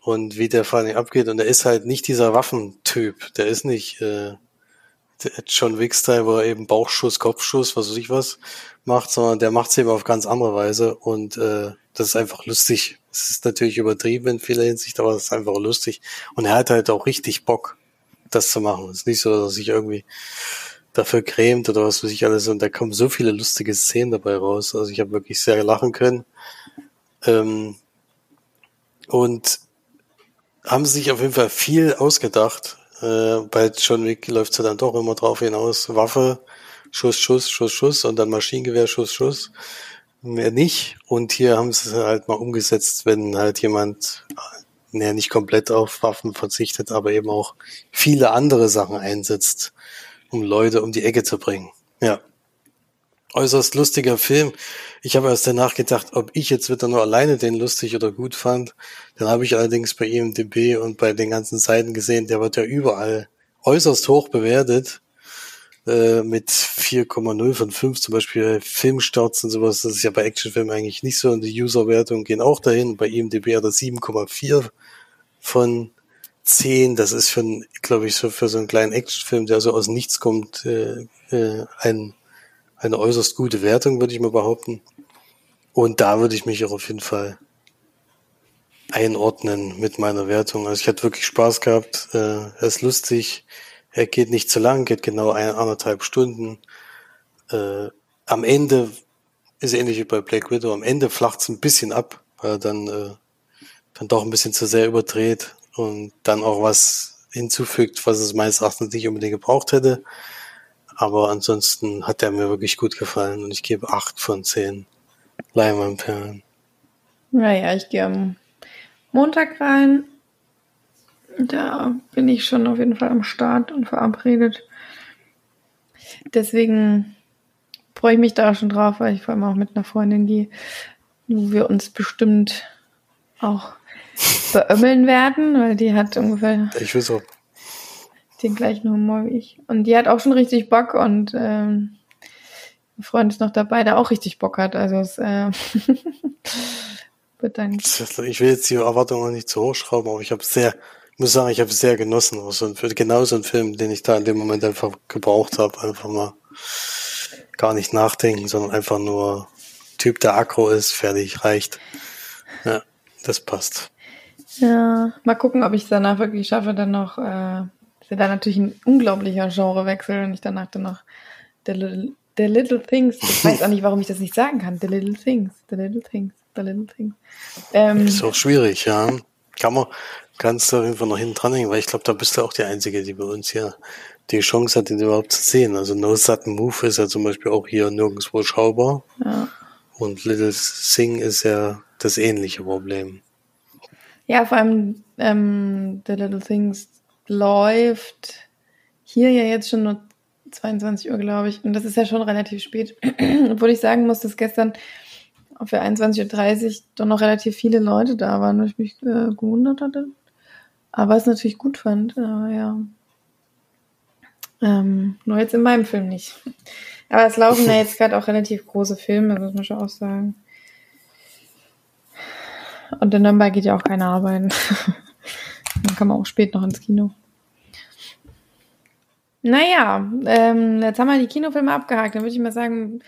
und wie der vor allem abgeht, und er ist halt nicht dieser Waffentyp, der ist nicht äh, der John Wick-Style, wo er eben Bauchschuss, Kopfschuss, was weiß ich was macht, sondern der macht es eben auf ganz andere Weise und äh, das ist einfach lustig. Es ist natürlich übertrieben in vieler Hinsicht, aber es ist einfach lustig. Und er hat halt auch richtig Bock, das zu machen. Es ist nicht so, dass er sich irgendwie dafür grämt oder was weiß ich alles. Und da kommen so viele lustige Szenen dabei raus. Also ich habe wirklich sehr lachen können. Ähm, und haben sich auf jeden Fall viel ausgedacht. Äh, bei John Wick läuft es dann doch immer drauf hinaus. Waffe, Schuss, Schuss, Schuss, Schuss und dann Maschinengewehr, Schuss, Schuss. Mehr nicht. Und hier haben sie es halt mal umgesetzt, wenn halt jemand naja, nicht komplett auf Waffen verzichtet, aber eben auch viele andere Sachen einsetzt um Leute um die Ecke zu bringen. Ja. Äußerst lustiger Film. Ich habe erst danach gedacht, ob ich jetzt wieder nur alleine den lustig oder gut fand. Dann habe ich allerdings bei IMDb und bei den ganzen Seiten gesehen, der wird ja überall äußerst hoch bewertet. Äh, mit 4,0 von 5 zum Beispiel Filmstarts und sowas. Das ist ja bei Actionfilmen eigentlich nicht so. Und die Userwertungen gehen auch dahin. Bei IMDb hat er 7,4 von 10, das ist für, glaube ich, so für so einen kleinen Actionfilm, der so aus nichts kommt, äh, äh, ein, eine äußerst gute Wertung, würde ich mal behaupten. Und da würde ich mich auch auf jeden Fall einordnen mit meiner Wertung. Also ich hatte wirklich Spaß gehabt. Äh, er ist lustig. Er geht nicht zu lang, geht genau eine, anderthalb Stunden. Äh, am Ende ist ähnlich wie bei Black Widow. Am Ende flacht es ein bisschen ab, weil er dann, äh, dann doch ein bisschen zu sehr überdreht und dann auch was hinzufügt, was es meines Erachtens nicht unbedingt gebraucht hätte. Aber ansonsten hat er mir wirklich gut gefallen und ich gebe acht von zehn Leinwandperlen. Naja, ich gehe am Montag rein. Da bin ich schon auf jeden Fall am Start und verabredet. Deswegen freue ich mich da schon drauf, weil ich vor allem auch mit einer Freundin gehe, wo wir uns bestimmt auch beömmeln werden, weil die hat ungefähr Ich will so. den gleichen Humor wie ich. Und die hat auch schon richtig Bock und ähm, ein Freund ist noch dabei, der auch richtig Bock hat. Also es äh, <laughs> wird dann Ich will jetzt die Erwartungen nicht zu hoch schrauben, aber ich habe sehr, ich muss sagen, ich habe es sehr genossen. Also genau so ein Film, den ich da in dem Moment einfach gebraucht habe, einfach mal gar nicht nachdenken, sondern einfach nur Typ, der aggro ist, fertig, reicht. Ja, das passt. Ja, mal gucken, ob ich es danach wirklich schaffe, dann noch, äh, ist ja dann natürlich ein unglaublicher Genrewechsel und ich danach dann noch The Little, the little Things, ich weiß auch nicht, warum ich das nicht sagen kann, The Little Things, The Little Things, The Little Things. Ähm, Ist auch schwierig, ja. Kann man, kannst du auf jeden Fall noch hinten dranhängen, weil ich glaube, da bist du auch die Einzige, die bei uns hier die Chance hat, den überhaupt zu sehen. Also No Sudden Move ist ja zum Beispiel auch hier nirgendwo schaubar. ja. Und Little Sing ist ja das ähnliche Problem. Ja, vor allem ähm, The Little Things läuft hier ja jetzt schon nur 22 Uhr, glaube ich. Und das ist ja schon relativ spät. <clears throat> Obwohl ich sagen muss, dass gestern für 21.30 Uhr doch noch relativ viele Leute da waren, wo ich mich äh, gewundert hatte. Aber es natürlich gut fand. Aber ja. Ähm, nur jetzt in meinem Film nicht. <laughs> Aber es laufen <laughs> ja jetzt gerade auch relativ große Filme, das muss man schon auch sagen. Und in Nürnberg geht ja auch keiner arbeiten. <laughs> Dann kann man auch spät noch ins Kino. Naja, ähm, jetzt haben wir die Kinofilme abgehakt. Dann würde ich mal sagen,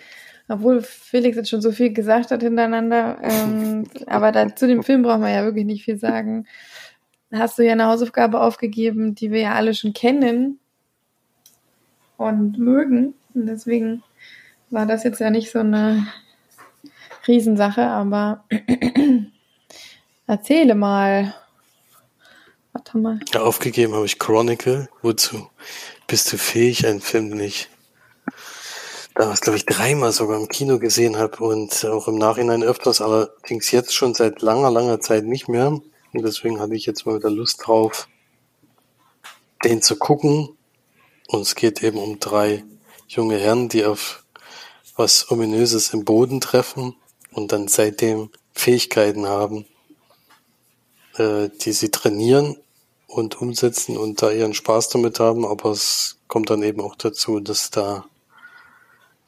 obwohl Felix jetzt schon so viel gesagt hat hintereinander, ähm, <laughs> aber da, zu dem Film braucht man ja wirklich nicht viel sagen. Hast du ja eine Hausaufgabe aufgegeben, die wir ja alle schon kennen und mögen. Und deswegen war das jetzt ja nicht so eine Riesensache, aber <clears throat> erzähle mal. Warte mal. Ja, aufgegeben habe ich Chronicle. Wozu bist du fähig? Ein Film, den ich damals, glaube ich, dreimal sogar im Kino gesehen habe und auch im Nachhinein öfters, allerdings jetzt schon seit langer, langer Zeit nicht mehr. Und deswegen hatte ich jetzt mal wieder Lust drauf, den zu gucken. Und es geht eben um drei junge Herren, die auf was Ominöses im Boden treffen und dann seitdem Fähigkeiten haben, äh, die sie trainieren und umsetzen und da ihren Spaß damit haben, aber es kommt dann eben auch dazu, dass da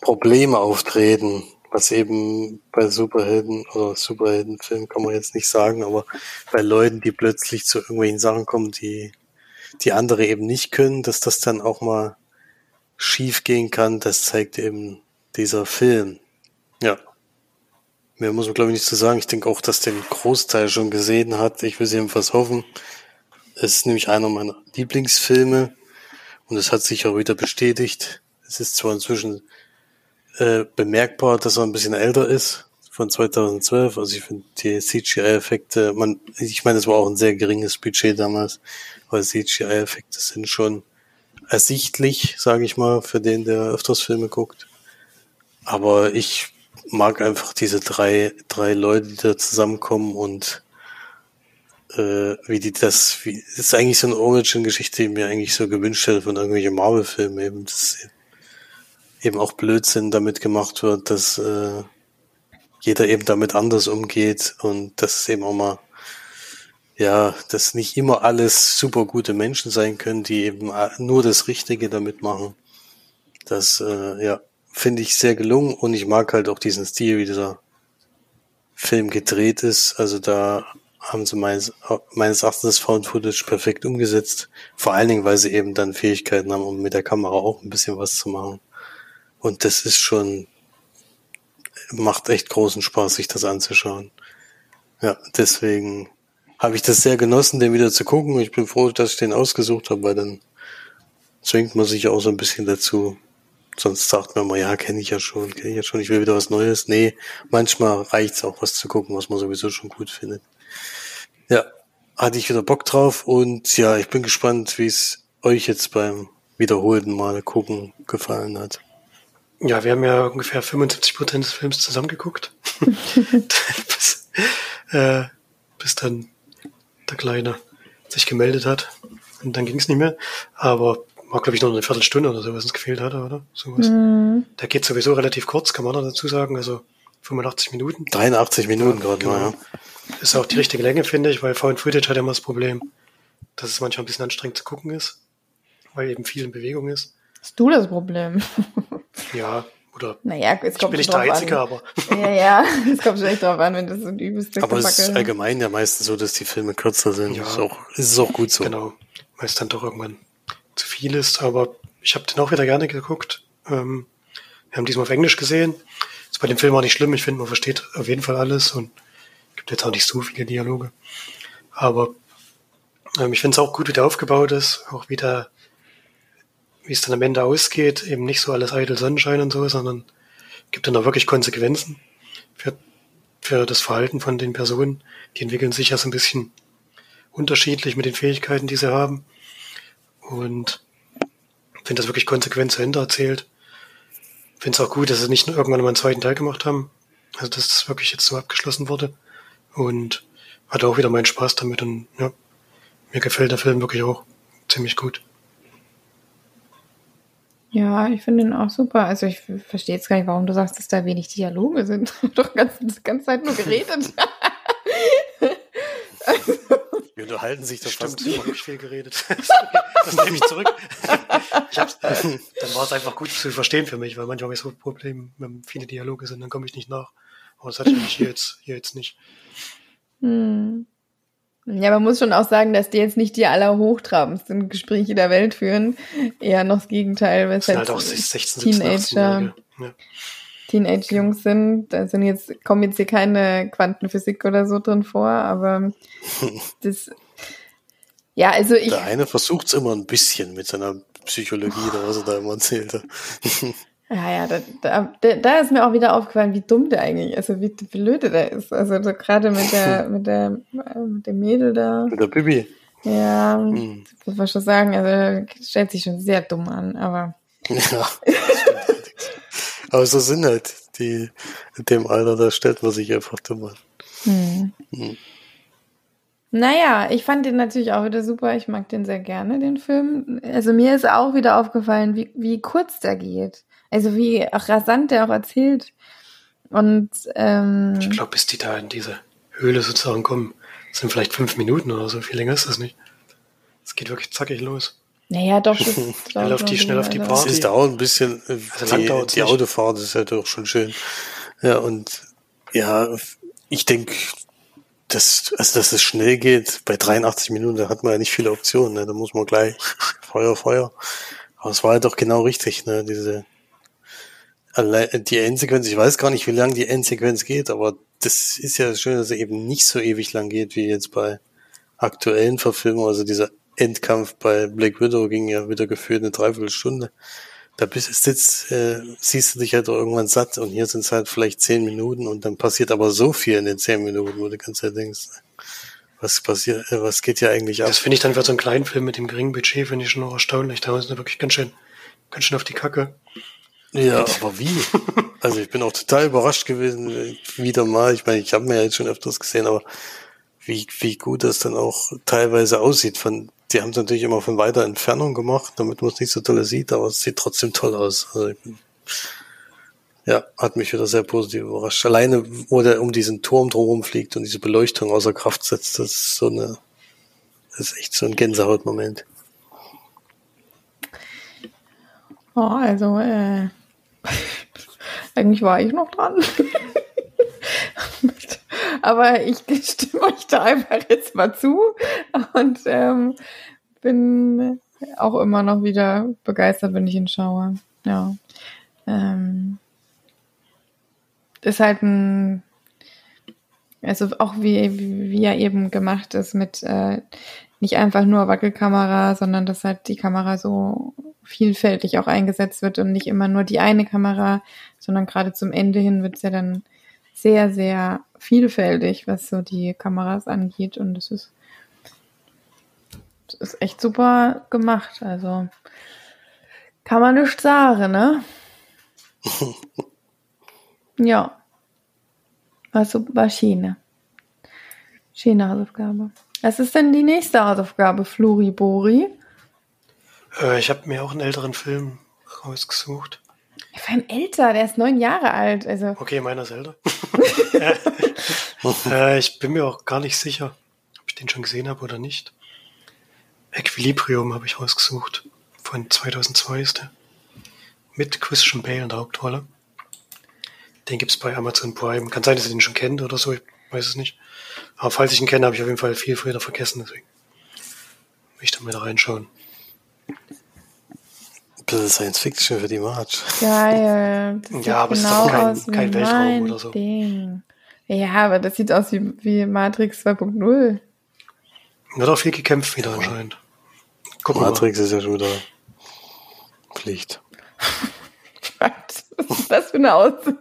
Probleme auftreten, was eben bei Superhelden oder Superheldenfilmen kann man jetzt nicht sagen, aber bei Leuten, die plötzlich zu irgendwelchen Sachen kommen, die die andere eben nicht können, dass das dann auch mal schief gehen kann, das zeigt eben dieser Film. Ja. Mehr muss man glaube ich nicht zu sagen. Ich denke auch, dass den Großteil schon gesehen hat. Ich will es jedenfalls hoffen. Es ist nämlich einer meiner Lieblingsfilme und es hat sich auch wieder bestätigt. Es ist zwar inzwischen äh, bemerkbar, dass er ein bisschen älter ist, von 2012. Also ich finde die CGI-Effekte, man, ich meine, es war auch ein sehr geringes Budget damals, aber CGI-Effekte sind schon ersichtlich, sage ich mal, für den, der öfters Filme guckt. Aber ich mag einfach diese drei, drei Leute, die da zusammenkommen und äh, wie die das, wie, das ist eigentlich so eine Origin-Geschichte, die ich mir eigentlich so gewünscht hätte von irgendwelchen Marvel-Filmen eben, dass eben auch Blödsinn damit gemacht wird, dass äh, jeder eben damit anders umgeht und dass es eben auch mal ja, dass nicht immer alles super gute Menschen sein können, die eben nur das Richtige damit machen. Das, äh, ja, finde ich sehr gelungen und ich mag halt auch diesen Stil, wie dieser Film gedreht ist. Also da haben sie meines, meines Erachtens das Found Footage perfekt umgesetzt. Vor allen Dingen, weil sie eben dann Fähigkeiten haben, um mit der Kamera auch ein bisschen was zu machen. Und das ist schon, macht echt großen Spaß, sich das anzuschauen. Ja, deswegen habe ich das sehr genossen, den wieder zu gucken. Ich bin froh, dass ich den ausgesucht habe, weil dann zwingt man sich auch so ein bisschen dazu, sonst sagt man immer, ja, kenne ich ja schon, kenne ich ja schon, ich will wieder was Neues. Nee, manchmal reicht's auch, was zu gucken, was man sowieso schon gut findet. Ja, hatte ich wieder Bock drauf und ja, ich bin gespannt, wie es euch jetzt beim wiederholten Male gucken gefallen hat. Ja, wir haben ja ungefähr 75 Prozent des Films zusammengeguckt. <laughs> bis, äh, bis dann der Kleine sich gemeldet hat. Und dann ging es nicht mehr. Aber war, glaube ich, noch eine Viertelstunde oder so, was uns gefehlt hatte, oder? Sowas. Mhm. Der geht sowieso relativ kurz, kann man noch dazu sagen. Also 85 Minuten. 83 Minuten ja, gerade genau. mal, ja. Ist auch die richtige Länge, finde ich, weil Found Footage hat immer das Problem, dass es manchmal ein bisschen anstrengend zu gucken ist, weil eben viel in Bewegung ist. Hast du das Problem? <laughs> ja, oder naja, jetzt kommt ich bin nicht der Einzige, an. aber. <laughs> Ja, ja, es kommt schon echt drauf an, wenn das so ein übelste Aber es ist allgemein ja meistens so, dass die Filme kürzer sind. Ja, ist, auch, ist es auch gut so. Genau, es dann doch irgendwann zu viel ist, aber ich habe den auch wieder gerne geguckt. Ähm, wir haben diesmal auf Englisch gesehen. Ist bei dem Film auch nicht schlimm. Ich finde, man versteht auf jeden Fall alles und gibt jetzt auch nicht so viele Dialoge. Aber ähm, ich finde es auch gut, wie der aufgebaut ist, auch wie der, wie es dann am Ende ausgeht, eben nicht so alles eitel Sonnenschein und so, sondern gibt dann auch wirklich Konsequenzen für, für das Verhalten von den Personen. Die entwickeln sich ja so ein bisschen unterschiedlich mit den Fähigkeiten, die sie haben. Und finde das wirklich konsequent zu Ende erzählt. Finde es auch gut, dass sie nicht nur irgendwann mal einen zweiten Teil gemacht haben. Also, dass das wirklich jetzt so abgeschlossen wurde. Und hatte auch wieder meinen Spaß damit und ja, mir gefällt der Film wirklich auch ziemlich gut. Ja, ich finde ihn auch super. Also ich verstehe jetzt gar nicht, warum du sagst, dass da wenig Dialoge sind. <laughs> Doch ganz, die ganze Zeit nur geredet. <laughs> <laughs> also, unterhalten sich doch Stimmt, fast. Ich viel geredet. <laughs> das nehme ich zurück. Ich hab's, äh, <laughs> dann war es einfach gut zu verstehen für mich, weil manchmal habe ich so ein Problem, wenn viele Dialoge sind, dann komme ich nicht nach. Aber das hatte ich hier jetzt, hier jetzt nicht. Hm. Ja, man muss schon auch sagen, dass die jetzt nicht die allerhochtrabendsten Gespräche der Welt führen. Eher noch das Gegenteil. Das sind halt auch 16, 17, Teenager. Ja. Teenage-Jungs sind. Da sind jetzt, kommen jetzt hier keine Quantenphysik oder so drin vor, aber <laughs> das, ja, also ich. Der eine versucht es immer ein bisschen mit seiner Psychologie, da was er da immer erzählt <laughs> Ja, ja, da, da, da ist mir auch wieder aufgefallen, wie dumm der eigentlich ist, also wie blöde der ist. Also so gerade mit der, <laughs> mit der, mit dem Mädel da. Mit der Bibi. Ja, hm. muss man schon sagen, also stellt sich schon sehr dumm an, aber. Ja, aber so sind halt die, in dem Alter, da stellt man sich einfach dumm an. Hm. Hm. Naja, ich fand den natürlich auch wieder super. Ich mag den sehr gerne, den Film. Also mir ist auch wieder aufgefallen, wie, wie kurz der geht. Also wie auch rasant der auch erzählt. Und ähm, ich glaube, bis die da in diese Höhle sozusagen kommen, sind vielleicht fünf Minuten oder so. Viel länger ist das nicht. Es geht wirklich zackig los. Naja, doch. schnell <laughs> auf die, schnell auf die Party. Es dauert ein bisschen. Äh, also die, die Autofahrt ist ja doch schon schön. Ja, und ja, ich denke, dass, also dass es schnell geht. Bei 83 Minuten, da hat man ja nicht viele Optionen. Ne? Da muss man gleich <laughs> Feuer, Feuer. Aber es war ja doch genau richtig, ne? Diese die Endsequenz, ich weiß gar nicht, wie lang die Endsequenz geht, aber das ist ja schön, dass sie eben nicht so ewig lang geht wie jetzt bei aktuellen Verfilmungen. Also dieser Endkampf bei Black Widow ging ja wieder gefühlt eine Dreiviertelstunde. Da bist du sitzt, äh, siehst du dich halt irgendwann satt und hier sind es halt vielleicht zehn Minuten und dann passiert aber so viel in den zehn Minuten, wo du die ganze Zeit denkst, was passiert, äh, was geht ja eigentlich ab? Das finde ich dann für so einen kleinen Film mit dem geringen Budget, finde ich schon noch erstaunlich. Da ist wirklich ganz schön, ganz schön auf die Kacke. Ja, aber wie? Also ich bin auch total überrascht gewesen, äh, wieder mal. Ich meine, ich habe mir ja jetzt schon öfters gesehen, aber wie, wie gut das dann auch teilweise aussieht. Von, die haben es natürlich immer von weiter Entfernung gemacht, damit man es nicht so toll sieht, aber es sieht trotzdem toll aus. Also bin, ja, hat mich wieder sehr positiv überrascht. Alleine, wo der um diesen Turm drumherum fliegt und diese Beleuchtung außer Kraft setzt, das ist so eine, das ist echt so ein Gänsehautmoment. Oh, also, äh, <laughs> eigentlich war ich noch dran. <laughs> Aber ich <laughs> stimme euch da einfach jetzt mal zu und ähm, bin auch immer noch wieder begeistert, wenn ich ihn schaue. Ja. Ähm, ist halt ein, also auch wie, wie er eben gemacht ist mit äh, nicht einfach nur Wackelkamera, sondern dass halt die Kamera so vielfältig auch eingesetzt wird und nicht immer nur die eine Kamera, sondern gerade zum Ende hin wird es ja dann sehr, sehr vielfältig, was so die Kameras angeht. Und das ist, das ist echt super gemacht. Also kann man nicht sagen, ne? <laughs> ja. Also war Schiene. Schöne Hausaufgabe. Was ist denn die nächste Hausaufgabe, Flori Bori? Äh, ich habe mir auch einen älteren Film rausgesucht. Vor allem älter, der ist neun Jahre alt. Also. Okay, meiner ist älter. <laughs> äh, ich bin mir auch gar nicht sicher, ob ich den schon gesehen habe oder nicht. Equilibrium habe ich rausgesucht. Von 2002 ist der. Mit Christian Bale in der Hauptrolle. Den gibt's bei Amazon Prime. Kann sein, dass ihr den schon kennt oder so, ich weiß es nicht. Aber falls ich ihn kenne, habe ich auf jeden Fall viel früher vergessen, deswegen will ich da mal reinschauen. Bisschen Science Fiction für die March. Geil. Das ja, aber es genau ist doch kein, kein Weltraum oder so. Ding. Ja, aber das sieht aus wie, wie Matrix 2.0. Wird auch viel gekämpft wieder anscheinend. Gucken Matrix ist ja schon wieder Pflicht. <laughs> Was ist das für eine Aussage?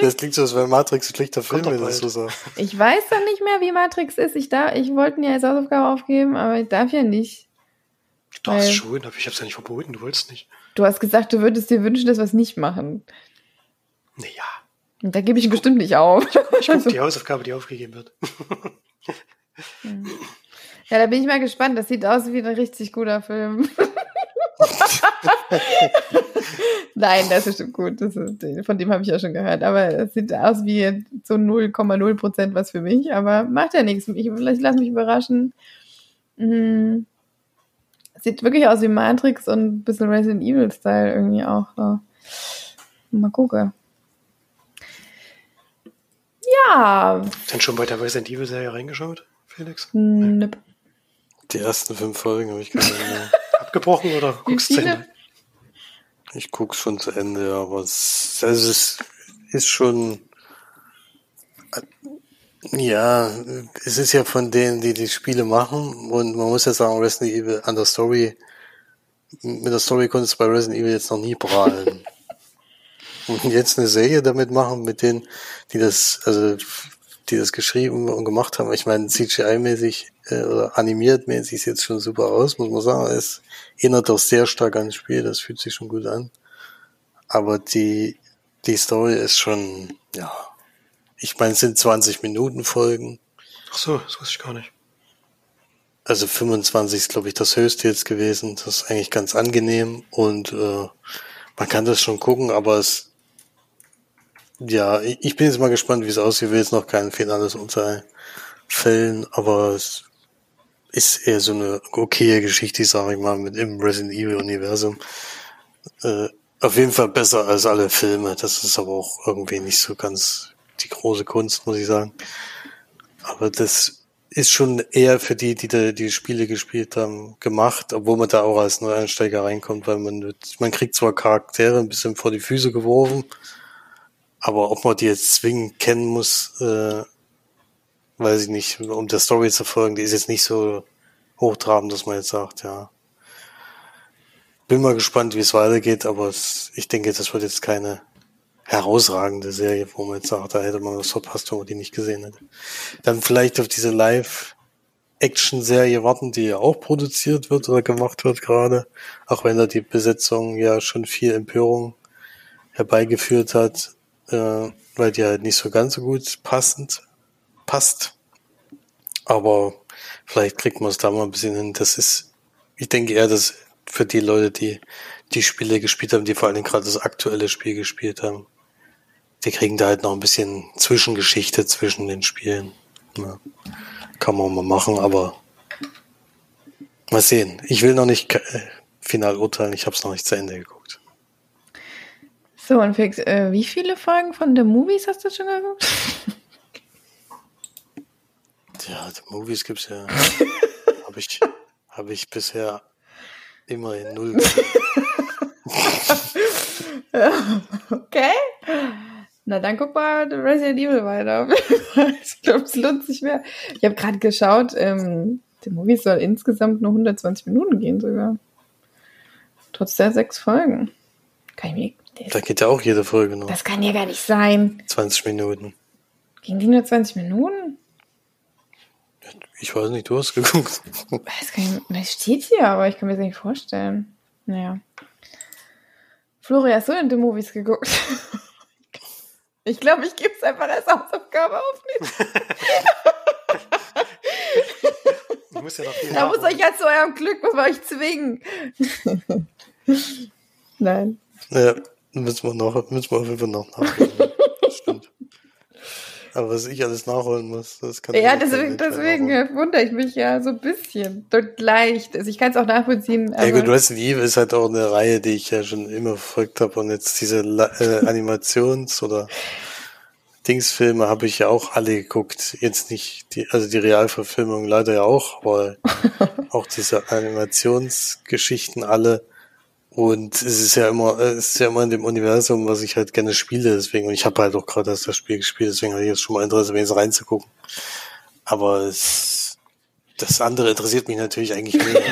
das klingt so, als wäre Matrix ein schlechter Film, wenn das so sagt. Ich weiß dann nicht mehr, wie Matrix ist. Ich, ich wollte ihn ja als Hausaufgabe aufgeben, aber ich darf ja nicht. Du darfst schon, aber ich habe es ja nicht verboten, du wolltest nicht. Du hast gesagt, du würdest dir wünschen, dass wir es nicht machen. Naja. Und da gebe ich, ich bestimmt nicht auf. Ich gucke also. <laughs> die Hausaufgabe, die aufgegeben wird. <laughs> ja, da bin ich mal gespannt. Das sieht aus wie ein richtig guter Film. <laughs> Nein, das ist schon gut. Ist, von dem habe ich ja schon gehört. Aber es sieht aus wie so 0,0 Prozent was für mich. Aber macht ja nichts. Ich, ich lasse mich überraschen. Hm. Sieht wirklich aus wie Matrix und ein bisschen Resident Evil-Style irgendwie auch. So. Mal gucken. Ja. Sind schon bei der Resident Evil-Serie reingeschaut, Felix? Nip. Die ersten fünf Folgen habe ich gesehen. <laughs> Abgebrochen oder guckst du zu Ende? Ich guck's schon zu Ende, aber es, also es ist schon, ja, es ist ja von denen, die die Spiele machen und man muss ja sagen, Resident Evil an der Story, mit der Story konnte es bei Resident Evil jetzt noch nie prahlen. <laughs> und jetzt eine Serie damit machen, mit denen, die das, also die das geschrieben und gemacht haben. Ich meine, CGI-mäßig äh, oder animiert-mäßig sieht jetzt schon super aus, muss man sagen. Es erinnert doch sehr stark an das Spiel, das fühlt sich schon gut an. Aber die, die Story ist schon, ja, ich meine, es sind 20 Minuten Folgen. Ach so, das wusste ich gar nicht. Also 25 ist, glaube ich, das höchste jetzt gewesen. Das ist eigentlich ganz angenehm und äh, man kann das schon gucken, aber es ja, ich bin jetzt mal gespannt, wie es aussieht. Ich will jetzt noch kein finales Urteil fällen, aber es ist eher so eine okaye Geschichte, sage ich mal, mit im Resident Evil Universum. Äh, auf jeden Fall besser als alle Filme. Das ist aber auch irgendwie nicht so ganz die große Kunst, muss ich sagen. Aber das ist schon eher für die, die da die Spiele gespielt haben, gemacht, obwohl man da auch als Neueinsteiger reinkommt, weil man, man kriegt zwar Charaktere ein bisschen vor die Füße geworfen, aber ob man die jetzt zwingend kennen muss, äh, weiß ich nicht, um der Story zu folgen, die ist jetzt nicht so hochtrabend, dass man jetzt sagt, ja. Bin mal gespannt, wie es weitergeht, aber ich denke, das wird jetzt keine herausragende Serie, wo man jetzt sagt, da hätte man was verpasst, wenn man die nicht gesehen hätte. Dann vielleicht auf diese Live-Action-Serie warten, die ja auch produziert wird oder gemacht wird gerade, auch wenn da die Besetzung ja schon viel Empörung herbeigeführt hat äh, weil die halt nicht so ganz so gut passend passt. Aber vielleicht kriegt man es da mal ein bisschen hin. Das ist, ich denke eher, dass für die Leute, die die Spiele gespielt haben, die vor allem gerade das aktuelle Spiel gespielt haben, die kriegen da halt noch ein bisschen Zwischengeschichte zwischen den Spielen. Ja, kann man mal machen, aber mal sehen. Ich will noch nicht äh, final urteilen, ich habe es noch nicht zu Ende geguckt. So, und Felix, äh, wie viele Folgen von The Movies hast du schon geguckt? Ja, The Movies gibt's ja. <laughs> habe ich, hab ich bisher immer in null. <laughs> okay. Na, dann guck mal Resident Evil weiter. <laughs> ich glaube, es lohnt sich mehr. Ich habe gerade geschaut, ähm, The Movies soll insgesamt nur 120 Minuten gehen sogar. Trotz der sechs Folgen. Kann ich mir, Da geht ja auch jede Folge noch. das kann ja gar nicht sein. 20 Minuten. Ging die nur 20 Minuten? Ich weiß nicht, du hast geguckt. Das, kann ich, das steht hier, aber ich kann mir das nicht vorstellen. Naja. Florian, hast du denn die Movies geguckt? <laughs> Ich glaube, ich gebe es einfach als Hausaufgabe auf. Ich muss ja noch viel Da muss euch ja zu eurem Glück, muss man euch zwingen. <laughs> Nein. Ja, müssen wir noch, müssen wir auf jeden Fall noch nachholen. Aber was ich alles nachholen muss, das kann Ja, ich kein deswegen, deswegen wundere ich mich ja so ein bisschen. Dort leicht. Also ich kann es auch nachvollziehen. Ja gut, Resident Evil ist halt auch eine Reihe, die ich ja schon immer verfolgt habe und jetzt diese äh, <laughs> Animations- oder Dingsfilme habe ich ja auch alle geguckt. Jetzt nicht die, also die Realverfilmung leider ja auch, aber <laughs> auch diese Animationsgeschichten alle. Und es ist ja immer, äh, es ist ja immer in dem Universum, was ich halt gerne spiele, deswegen, und ich habe halt auch gerade erst das Spiel gespielt, deswegen habe ich jetzt schon mal Interesse, wenigstens reinzugucken. Aber es, das andere interessiert mich natürlich eigentlich mehr.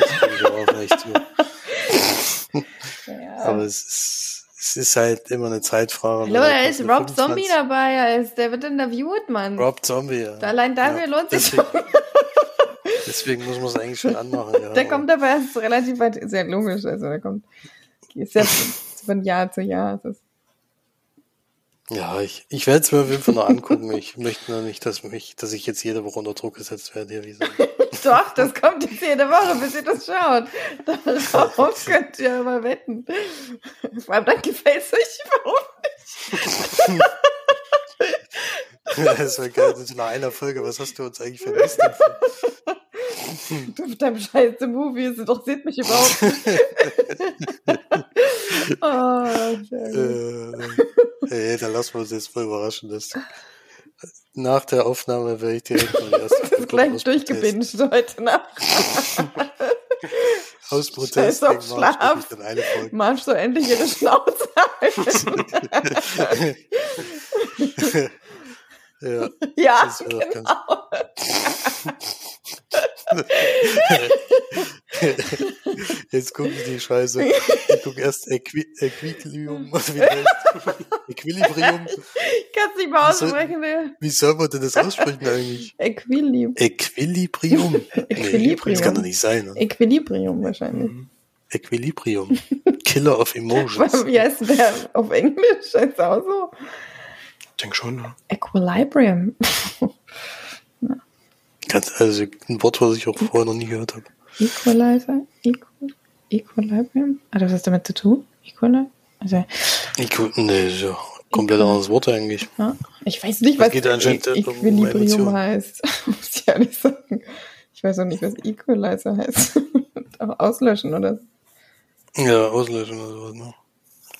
Ja. Aber es ist, es ist halt immer eine Zeitfrage. Hallo, da ist Rob 25 Zombie dabei. Er der wird interviewt, Mann. Rob Zombie, ja. Allein dafür Ja, lohnt sich schon. Deswegen muss man es eigentlich schon anmachen, ja. Der kommt aber erst relativ weit, ist ja logisch, also der kommt, ist ja von Jahr zu Jahr. Ja, ich, ich werde es mir auf jeden Fall noch angucken. Ich möchte nur nicht, dass mich, dass ich jetzt jede Woche unter Druck gesetzt werde hier wie so. <laughs> doch, das kommt jetzt jede Woche, bis ihr das schaut. Darauf könnt ihr mal wetten. Vor allem dann gefällt es euch warum nicht. <laughs> <laughs> das wäre geil, das ist nach einer Folge. Was hast du uns eigentlich? <laughs> Du mit deinem scheiße Movie, es interessiert mich überhaupt nicht. oh. <laughs> Äh, ey, dann lassen wir uns jetzt mal überraschen. Dass nach der Aufnahme werde ich direkt mal die erste Das ist gleich aus durchgebinged heute Nacht. Aus Protest auf Schlaf. Marsch so endlich ihre Schnauze halten. Ja, <laughs> ja, Das ganz- genau. <laughs> jetzt gucke ich die Scheiße. Ich gucke erst Equi Equilibrium. oder wie heißt das? <laughs> Equilibrium. Kannst nicht mal Wie aussprechen, ne? Wie soll man denn das aussprechen eigentlich? Equilibrium. Equilibrium. Nee, Equilibrium. das kann doch nicht sein. Oder? Equilibrium wahrscheinlich. Equilibrium. Killer of Emotions. Wie heißt der auf Englisch? Heißt auch so? Ich denke schon, ja. Equilibrium. <laughs> Ganz, also ein Wort, was ich auch vorher noch nie gehört habe. Equalizer? Equal, Equilibrium? Hat das was damit zu tun? Equalizer? Also, Equ nee, ist ja komplett anderes Wort eigentlich. ja. Ich weiß nicht, Das was geht anscheinend E- um Equilibrium Emotionen. heißt. <laughs> Muss ich ehrlich sagen. Ich weiß auch nicht, was Equalizer heißt. <laughs> Auch auslöschen oder. Ja, auslöschen oder sowas. Ne?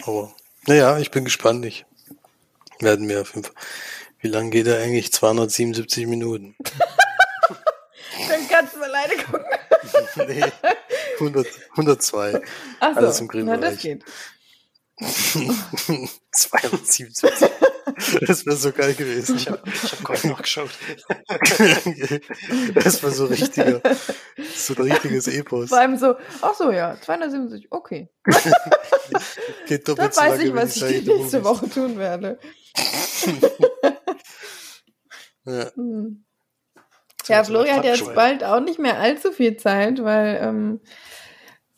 Aber, naja, ich bin gespannt. Ich werden wir auf jeden Fall. Wie lange geht er eigentlich? 277 Minuten. <laughs> Dann kannst du alleine gucken. <laughs> nee, 100, 102. Achso, Alles im na, das Grillbereich. geht. <laughs> 277. Das wäre so geil gewesen. Ich habe ich hab gerade noch geschaut. das war so richtiger, so ein richtiges Epos. Vor allem so, ach so, ja, 270, okay. Geht Dann doppelt so weiß lange, ich, was ich die nächste. Woche tun werde. Ja. Hm. <laughs> Ja, Florian hat ja jetzt bald auch nicht mehr allzu viel Zeit, weil, ähm,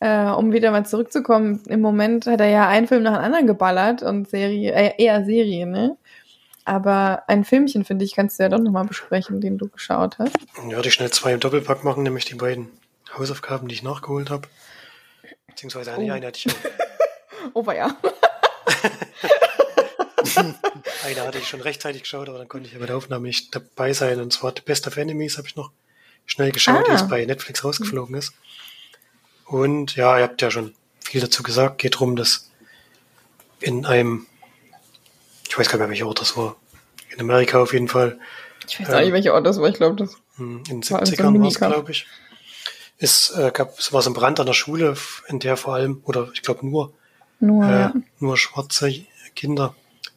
äh, um wieder mal zurückzukommen, im Moment hat er ja einen Film nach dem anderen geballert und Serie, äh, eher Serie, ne? Aber ein Filmchen, finde ich, kannst du ja doch nochmal besprechen, den du geschaut hast. Ja, die schnell zwei im Doppelpack machen, nämlich die beiden Hausaufgaben, die ich nachgeholt habe. Beziehungsweise eine, Oh. eine hatte ich auch. <laughs> Oh, war ja. <laughs> <laughs> Eine hatte ich schon rechtzeitig geschaut, aber dann konnte ich ja bei der Aufnahme nicht dabei sein. Und zwar The Best of Enemies habe ich noch schnell geschaut, die Ah. jetzt bei Netflix rausgeflogen ist. Und ja, ihr habt ja schon viel dazu gesagt. Geht darum, dass in einem, ich weiß gar nicht mehr, welcher Ort das war, in Amerika auf jeden Fall, Ich weiß auch nicht, welcher Ort das war, ich glaube, das hm, in den War in so 70ern einem war es, glaube ich. Es äh, gab, es war so ein Brand an der Schule, in der vor allem, oder ich glaube nur nur, äh, ja. nur schwarze Kinder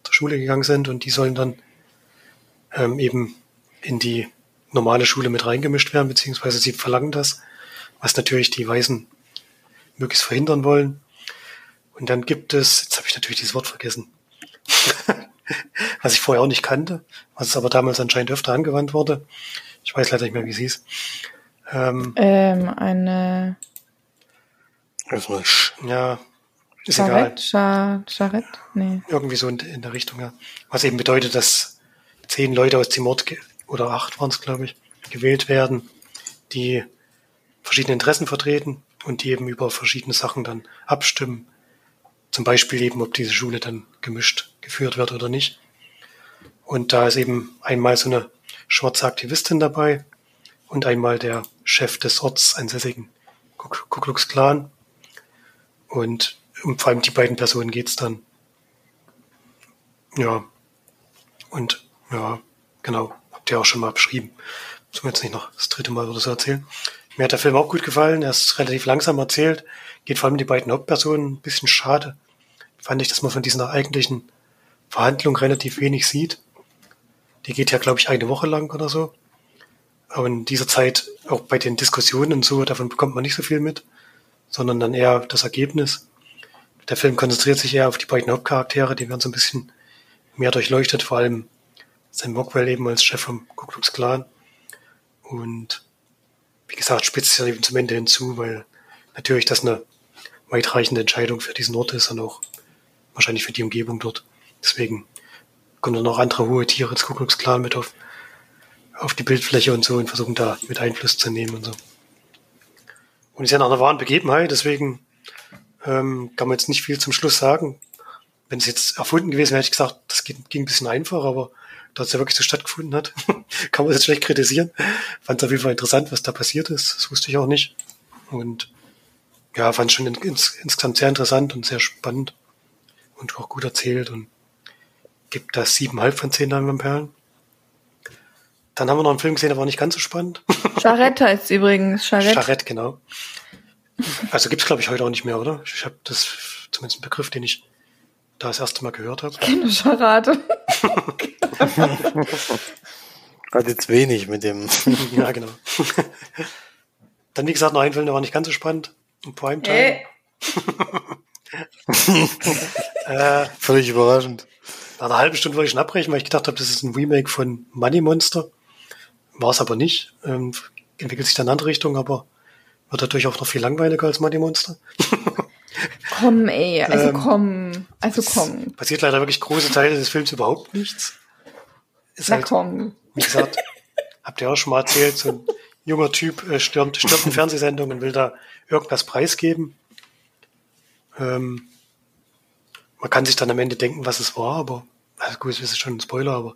zur Schule gegangen sind und die sollen dann ähm, eben in die normale Schule mit reingemischt werden, beziehungsweise sie verlangen das, was natürlich die Weißen möglichst verhindern wollen. Und dann gibt es, jetzt habe ich natürlich dieses Wort vergessen, <laughs> was ich vorher auch nicht kannte, was aber damals anscheinend öfter angewandt wurde. Ich weiß leider nicht mehr, wie es hieß. Ähm, ähm, eine. Sch. Ja, ist Charette, egal. Charette? Nee. Irgendwie so in, in, der Richtung, ja. Was eben bedeutet, dass zehn Leute aus dem Ort, oder acht waren es, glaube ich, gewählt werden, die verschiedene Interessen vertreten und die eben über verschiedene Sachen dann abstimmen. Zum Beispiel eben, ob diese Schule dann gemischt geführt wird oder nicht. Und da ist eben einmal so eine schwarze Aktivistin dabei und einmal der Chef des ortsansässigen Ku Klux Klan. Und um vor allem die beiden Personen geht's dann. Ja. Und ja, genau, habt ihr auch schon mal beschrieben. Muss man jetzt nicht noch das dritte Mal oder so erzählen. Mir hat der Film auch gut gefallen. Er ist relativ langsam erzählt. Geht vor allem die beiden Hauptpersonen ein bisschen schade. Fand ich, dass man von dieser eigentlichen Verhandlung relativ wenig sieht. Die geht ja, glaube ich, eine Woche lang oder so. Aber in dieser Zeit, auch bei den Diskussionen und so, davon bekommt man nicht so viel mit, sondern dann eher das Ergebnis. Der Film konzentriert sich eher auf die beiden Hauptcharaktere, die werden so ein bisschen mehr durchleuchtet, vor allem Sam Rockwell eben als Chef vom Ku Klux Klan. Und wie gesagt, spitzt sich eben zum Ende hinzu, weil natürlich das eine weitreichende Entscheidung für diesen Ort ist und auch wahrscheinlich für die Umgebung dort. Deswegen kommen dann noch andere hohe Tiere des Ku Klux Klan mit auf, auf die Bildfläche und so und versuchen da mit Einfluss zu nehmen und so. Und ist ja nach einer wahren Begebenheit, deswegen ähm, kann man jetzt nicht viel zum Schluss sagen. Wenn es jetzt erfunden gewesen wäre, hätte ich gesagt, das ging, ging ein bisschen einfach, aber da es ja wirklich so stattgefunden hat, <laughs> kann man es jetzt schlecht kritisieren. Fand es auf jeden Fall interessant, was da passiert ist. Das wusste ich auch nicht. Und ja, fand es schon in, ins, insgesamt sehr interessant und sehr spannend und auch gut erzählt und gibt da siebeneinhalb von zehn Perlen. Dann haben wir noch einen Film gesehen, der war nicht ganz so spannend. Charette heißt übrigens. Charette. Charette, genau. Also gibt's glaube ich heute auch nicht mehr, oder? Ich habe das zumindest einen Begriff, den ich da das erste Mal gehört habe. Keine Charade. <laughs> Hat jetzt wenig mit dem. <laughs> ja, genau. Dann, wie gesagt, noch ein Film, der war nicht ganz so spannend. Im Primetime. Hey. <laughs> äh, Völlig überraschend. Nach einer halben Stunde wollte ich schon abbrechen, weil ich gedacht habe, das ist ein Remake von Money Monster. War es aber nicht. Ähm, entwickelt sich dann in eine andere Richtung, aber wird natürlich auch noch viel langweiliger als Money Monster. <laughs> komm, ey, also ähm, komm, also komm. Passiert leider wirklich große Teile des Films überhaupt nichts. Ist Na halt, komm. Wie gesagt, habt ihr auch schon mal erzählt, so ein junger Typ äh, stürmt, stürmt eine Fernsehsendung und will da irgendwas preisgeben. Ähm, man kann sich dann am Ende denken, was es war, aber, also gut, es ist schon ein Spoiler, aber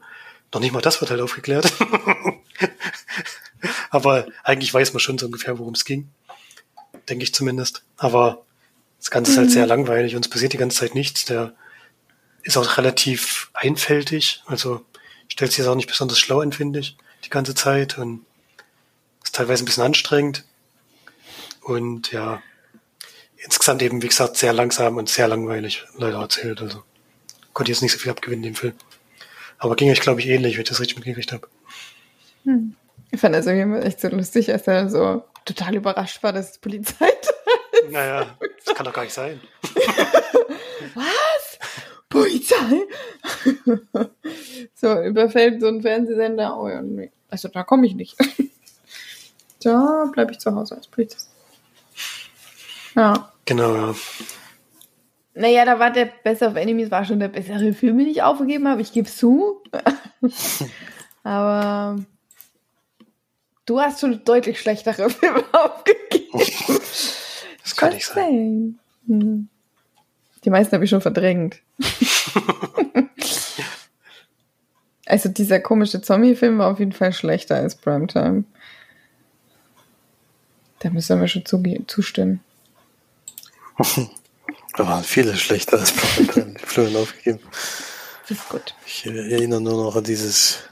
noch nicht mal das wird halt aufgeklärt. <laughs> aber eigentlich weiß man schon so ungefähr, worum es ging. Denke ich zumindest. Aber das Ganze ist halt sehr mhm. langweilig und es passiert die ganze Zeit nichts. Der ist auch relativ einfältig, also stellt sich jetzt auch nicht besonders schlau an, finde ich, die ganze Zeit und ist teilweise ein bisschen anstrengend. Und ja, insgesamt eben, wie gesagt, sehr langsam und sehr langweilig leider erzählt. Also konnte jetzt nicht so viel abgewinnen im Film. Aber ging euch, glaube ich, ähnlich, wenn ich das richtig mitgekriegt habe. Hm. Ich fand das irgendwie echt so lustig, als er so total überrascht war, dass es Polizei <laughs> da ist. Naja, das kann doch gar nicht sein. <laughs> Was? Polizei? <laughs> so, überfällt so ein Fernsehsender. Oh ja, nee. Also da komme ich nicht. da bleibe ich zu Hause als Polizist. Ja. Genau, ja. Naja, da war der Best of Enemies war schon der bessere Film, den ich aufgegeben habe. Ich gebe zu. Aber du hast schon deutlich schlechtere <laughs> Filme aufgegeben. <laughs> Das kann nicht sein. Hm. Die meisten habe ich schon verdrängt. <laughs> also dieser komische Zombie-Film war auf jeden Fall schlechter als Primetime. Da müssen wir schon zustimmen. Da waren viele schlechter als Primetime, die Florian aufgegeben. Das ist gut. Ich erinnere nur noch an dieses,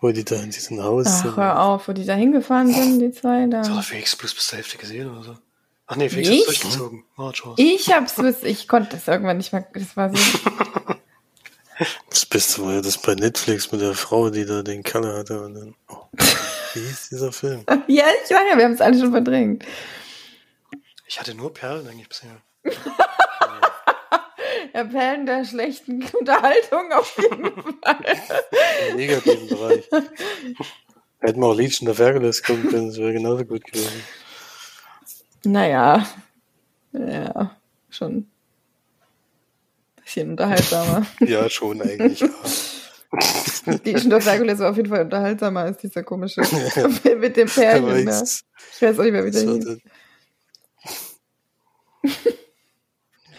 wo die da in diesem Haus Ach, sind. hör auf, wo die da hingefahren sind, die zwei da. Das hat Felix plus bis zur Hälfte gesehen oder so. Ach nee, Felix hat durchgezogen. Oh, ich hab's, ich konnte das irgendwann nicht mehr, das war so. <laughs> Das Beste war ja das bei Netflix mit der Frau, die da den Kalle hatte und dann, oh, wie hieß dieser Film? <laughs> ja, ich sage ja, wir haben es alle schon verdrängt. Ich hatte nur Perlen eigentlich bisher. <laughs> Appellen der schlechten <laughs> Unterhaltung auf jeden Fall. Im negativen Bereich. Hätten wir auch Legion of Hercules gucken können, das wäre genauso gut gewesen. Naja, ja, schon ein bisschen unterhaltsamer. <laughs> Ja, schon eigentlich. Ja. Legion of Hercules war auf jeden Fall unterhaltsamer als dieser komische <laughs> mit dem. Aber Ne? ich- weiß auch nicht mehr, wie der hieß.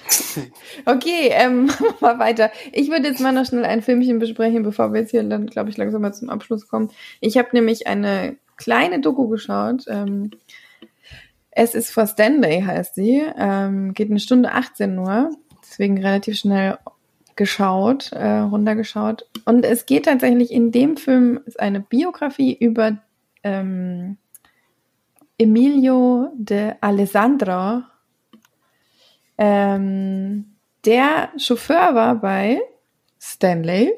<laughs> Okay, ähm, <laughs> mal weiter. Ich würde jetzt mal noch schnell ein Filmchen besprechen, bevor wir jetzt hier dann, glaube ich, langsam mal zum Abschluss kommen. Ich habe nämlich eine kleine Doku geschaut. Ähm, es ist for Stanley, heißt sie. Ähm, geht eine Stunde 18 nur. Deswegen relativ schnell geschaut, äh, runtergeschaut. Und es geht tatsächlich in dem Film, ist eine Biografie über ähm, Emilio de Alessandro, ähm, der Chauffeur war bei Stanley.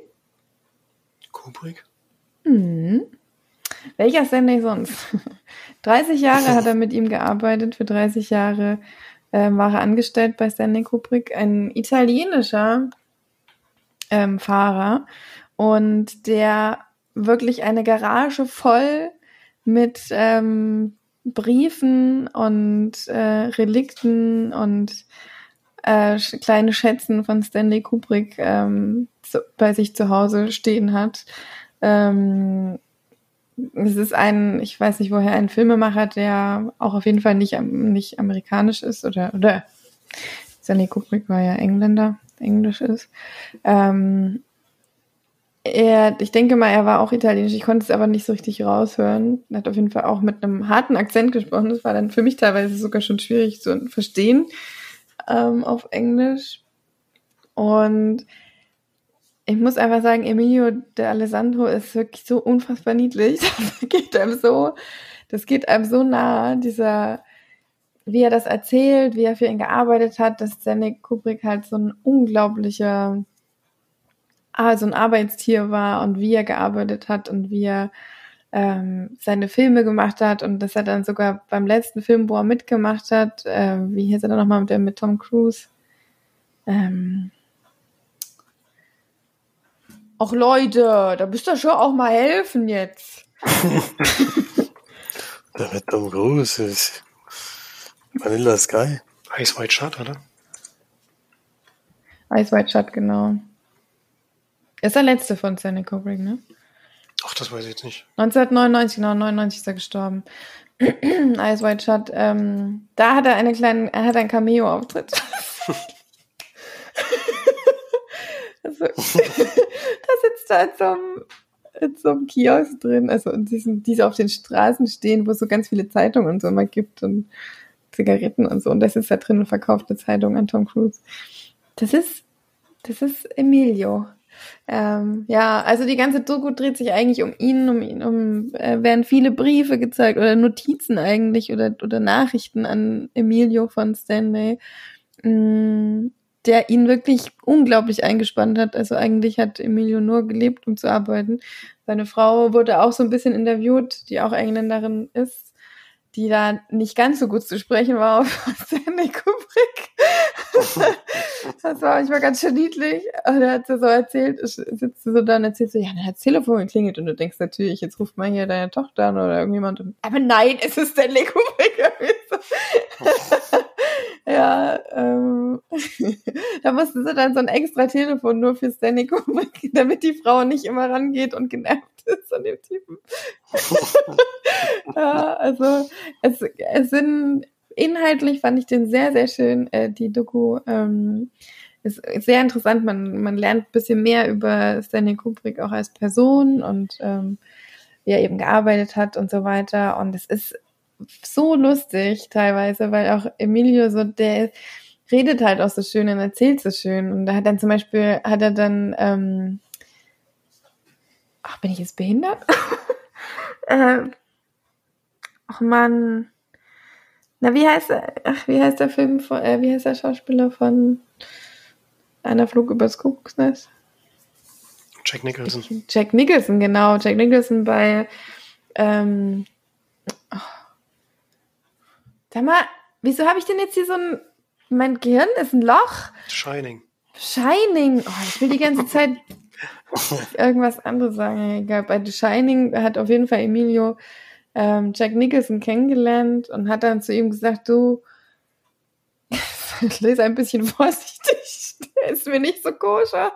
Kubrick. Hm. Welcher Stanley sonst? <laughs> 30 Jahre hat er mit ihm gearbeitet. Für 30 Jahre ähm, war er angestellt bei Stanley Kubrick. Ein italienischer ähm, Fahrer und der wirklich eine Garage voll mit ähm, Briefen und äh, Relikten und äh, kleine Schätzen von Stanley Kubrick ähm, zu, bei sich zu Hause stehen hat. Ähm, es ist ein, ich weiß nicht woher, ein Filmemacher, der auch auf jeden Fall nicht, nicht amerikanisch ist oder, oder Stanley Kubrick war ja Engländer, Englisch ist. Ähm, er, ich denke mal, er war auch italienisch. Ich konnte es aber nicht so richtig raushören. Er hat auf jeden Fall auch mit einem harten Akzent gesprochen. Das war dann für mich teilweise sogar schon schwierig zu verstehen ähm, auf Englisch. Und ich muss einfach sagen, Emilio de Alessandro ist wirklich so unfassbar niedlich. <laughs> Das geht einem so, das geht einem so nah, dieser, wie er das erzählt, wie er für ihn gearbeitet hat, dass Stanley Kubrick halt so ein unglaublicher, ah, so ein Arbeitstier war und wie er gearbeitet hat und wie er ähm, seine Filme gemacht hat und dass er dann sogar beim letzten Film, wo er mitgemacht hat, äh, wie hieß er dann nochmal mit, der- mit Tom Cruise? Ähm, Ach Leute, da müsst ihr schon auch mal helfen jetzt. <laughs> Der mit Tom Cruise ist Vanilla Sky. Ice White Shut, oder? Ice White Shut, genau. Ist der letzte von Stanley Kubrick, ne? Ach, das weiß ich jetzt nicht. 1999, genau, 99 ist er gestorben. <clears throat> Ice White Shut, ähm, da hat er eine kleine, er hat einen Cameo-Auftritt. <laughs> also, <laughs> da sitzt er in so einem, in so einem Kiosk drin, also in diesen, die so auf den Straßen stehen, wo es so ganz viele Zeitungen und so immer gibt und Zigaretten und so. Und das ist da drin und verkauft eine Zeitung an Tom Cruise. Das ist, das ist Emilio. Ähm, ja, also die ganze Doku dreht sich eigentlich um ihn, um ihn, um äh, werden viele Briefe gezeigt oder Notizen eigentlich oder oder Nachrichten an Emilio von Stanley, mh, der ihn wirklich unglaublich eingespannt hat. Also eigentlich hat Emilio nur gelebt, um zu arbeiten. Seine Frau wurde auch so ein bisschen interviewt, die auch Engländerin ist, die da nicht ganz so gut zu sprechen war auf <laughs> Stanley Kubrick. <laughs> Das war manchmal ganz schön niedlich. Und er hat so erzählt, sitzt so da und erzählt so, ja, dann hat das Telefon geklingelt und du denkst natürlich, jetzt ruft mal hier deine Tochter an oder irgendjemand. Und, aber nein, es ist Stanley Kubrick. <laughs> Ja, ähm, <laughs> da mussten sie dann so ein extra Telefon nur für Stanley Kubrick, damit die Frau nicht immer rangeht und genervt ist an dem Typen. ja, also es, es sind inhaltlich fand ich den sehr, sehr schön. Äh, die Doku ähm, ist sehr interessant. Man, man lernt ein bisschen mehr über Stanley Kubrick auch als Person und ähm, wie er eben gearbeitet hat und so weiter. Und es ist so lustig teilweise, weil auch Emilio so, der redet halt auch so schön und erzählt so schön. Und da hat dann zum Beispiel, hat er dann, ähm, ach, bin ich jetzt behindert? <laughs> äh, ach man, na, wie heißt er? Ach, wie heißt der Film von, äh, wie heißt der Schauspieler von einer Flug übers Kuckucksnest? Jack Nicholson. Jack Nicholson, genau. Jack Nicholson bei, ähm, oh. Sag mal, wieso habe ich denn jetzt hier so ein, mein Gehirn ist ein Loch? Shining. Shining. Oh, ich will die ganze Zeit <laughs> irgendwas anderes sagen. Egal. Bei The Shining hat auf jeden Fall Emilio ähm, Jack Nicholson kennengelernt und hat dann zu ihm gesagt, du, <laughs> lese ein bisschen vorsichtig, der <laughs> ist mir nicht so koscher.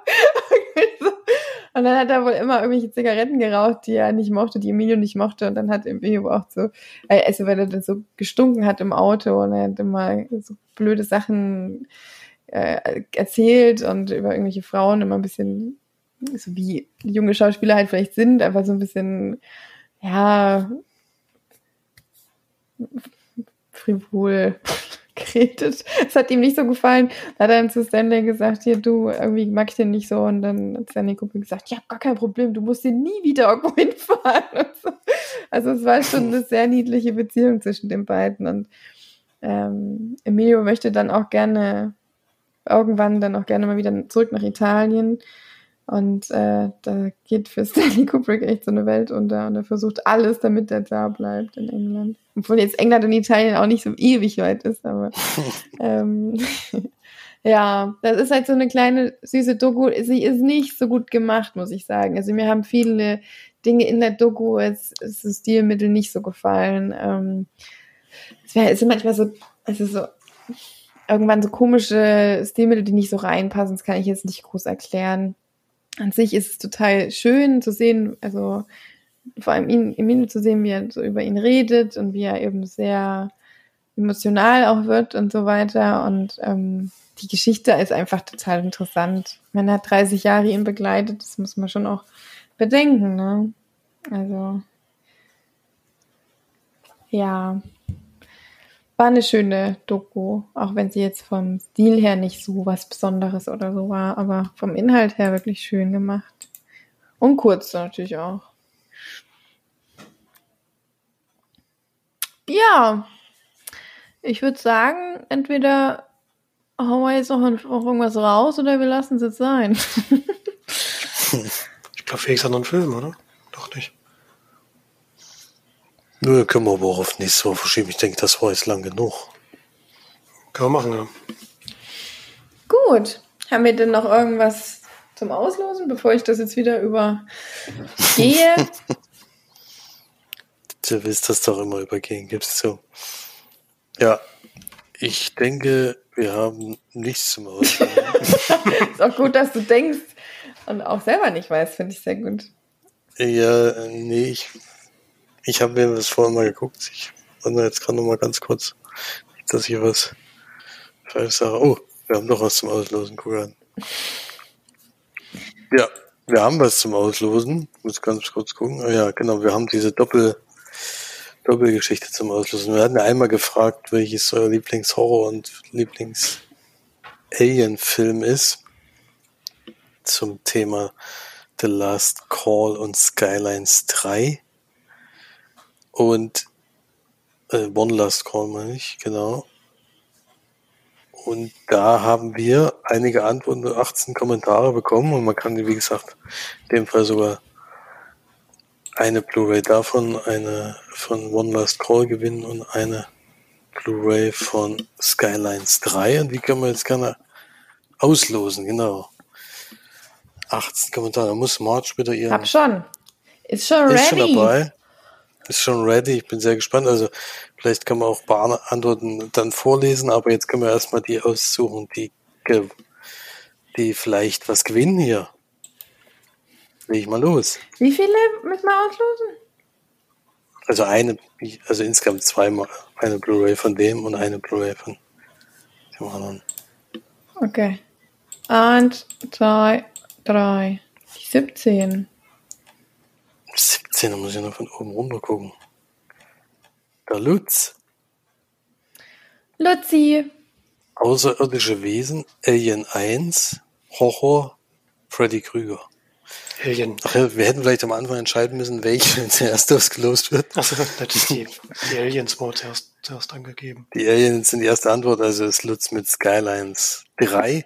<laughs> und dann hat er wohl immer irgendwelche Zigaretten geraucht, die er nicht mochte, die Emilio nicht mochte. Und dann hat Emilio auch so, äh, also weil er dann so gestunken hat im Auto und er hat immer so blöde Sachen äh, erzählt und über irgendwelche Frauen immer ein bisschen, so wie junge Schauspieler halt vielleicht sind, einfach so ein bisschen, ja, frivol <laughs> geredet. Es hat ihm nicht so gefallen. Da hat er dann zu Stanley gesagt, hier, du, irgendwie mag ich den nicht so. Und dann hat Stanley Kubrick gesagt, ja, gar kein Problem, du musst den nie wieder <laughs> irgendwo hinfahren. So. Also es war schon eine sehr niedliche Beziehung zwischen den beiden. Und ähm, Emilio möchte dann auch gerne, irgendwann dann auch gerne mal wieder zurück nach Italien. Und äh, da geht für <laughs> Stanley Kubrick echt so eine Welt unter und er versucht alles, damit er da bleibt in England. Obwohl jetzt England und Italien auch nicht so ewig weit ist, aber <laughs> ähm, <laughs> ja, das ist halt so eine kleine süße Doku. Sie ist nicht so gut gemacht, muss ich sagen. Also mir haben viele Dinge in der Doku, ist das Stilmittel nicht so gefallen. Ähm, es, wär, es sind manchmal so, es ist so irgendwann so komische Stilmittel, die nicht so reinpassen. Das kann ich jetzt nicht groß erklären an sich ist es total schön zu sehen, also vor allem ihn, Emilio zu sehen, wie er so über ihn redet und wie er eben sehr emotional auch wird und so weiter. Und ähm, die Geschichte ist einfach total interessant. Man hat 30 Jahre ihn begleitet, das muss man schon auch bedenken, ne? Also ja, war eine schöne Doku, auch wenn sie jetzt vom Stil her nicht so was Besonderes oder so war, aber vom Inhalt her wirklich schön gemacht. Und kurz natürlich auch. Ja, ich würde sagen, entweder hauen wir jetzt noch, noch irgendwas raus oder wir lassen es jetzt sein. <laughs> ich glaube, Felix hat noch einen Film, oder? Doch nicht. Nö, können wir aber auch auf nächste Woche verschieben. Ich denke, das war jetzt lang genug. Können wir machen, ja. Gut. Haben wir denn noch irgendwas zum Auslosen, bevor ich das jetzt wieder übergehe? <laughs> du willst das doch immer übergehen, gibst du. Ja, ich denke, wir haben nichts zum Auslosen. <laughs> ist auch gut, dass du denkst und auch selber nicht weißt, finde ich sehr gut. Ja, nee, ich ich habe mir das vorhin mal geguckt. Ich wundere jetzt gerade noch mal ganz kurz, nicht, dass ich was falsch sage. Oh, wir haben doch was zum Auslosen. Guck an. Ja, wir haben was zum Auslosen. Ich muss ganz kurz gucken. Oh ja, genau, wir haben diese Doppel, Doppelgeschichte zum Auslosen. Wir hatten einmal gefragt, welches euer Lieblingshorror- und Lieblings-Alien-Film ist. Zum Thema The Last Call und Skylines 3. Und äh, One Last Call meine ich, genau. Und da haben wir einige Antworten, 18 Kommentare bekommen und man kann, wie gesagt, in dem Fall sogar eine Blu-ray davon, eine von One Last Call gewinnen und eine Blu-ray von Skylines 3 und die können wir jetzt gerne auslosen, genau. 18 Kommentare, da muss March wieder ihren... Hab schon. Ist schon ready. Ist schon dabei ist schon ready. Ich bin sehr gespannt. Also vielleicht kann man auch ein paar Antworten dann vorlesen, aber jetzt können wir erstmal die aussuchen, die, die vielleicht was gewinnen hier. Leg ich mal los. Wie viele müssen wir auslosen? Also eine, also insgesamt zweimal. Eine Blu-ray von dem und eine Blu-ray von dem anderen. Okay. Eins, zwei, drei, 17. 17, da muss ich noch von oben runter gucken. Der Lutz. Lutzi. Außerirdische Wesen, Alien 1, Horror, Freddy Krüger. Alien. Ach ja, wir hätten vielleicht am Anfang entscheiden müssen, welche <laughs> zuerst ausgelost wird. Achso, das ist die, die Aliens war zuerst, zuerst angegeben. Die Aliens sind die erste Antwort, also ist Lutz mit Skylines 3.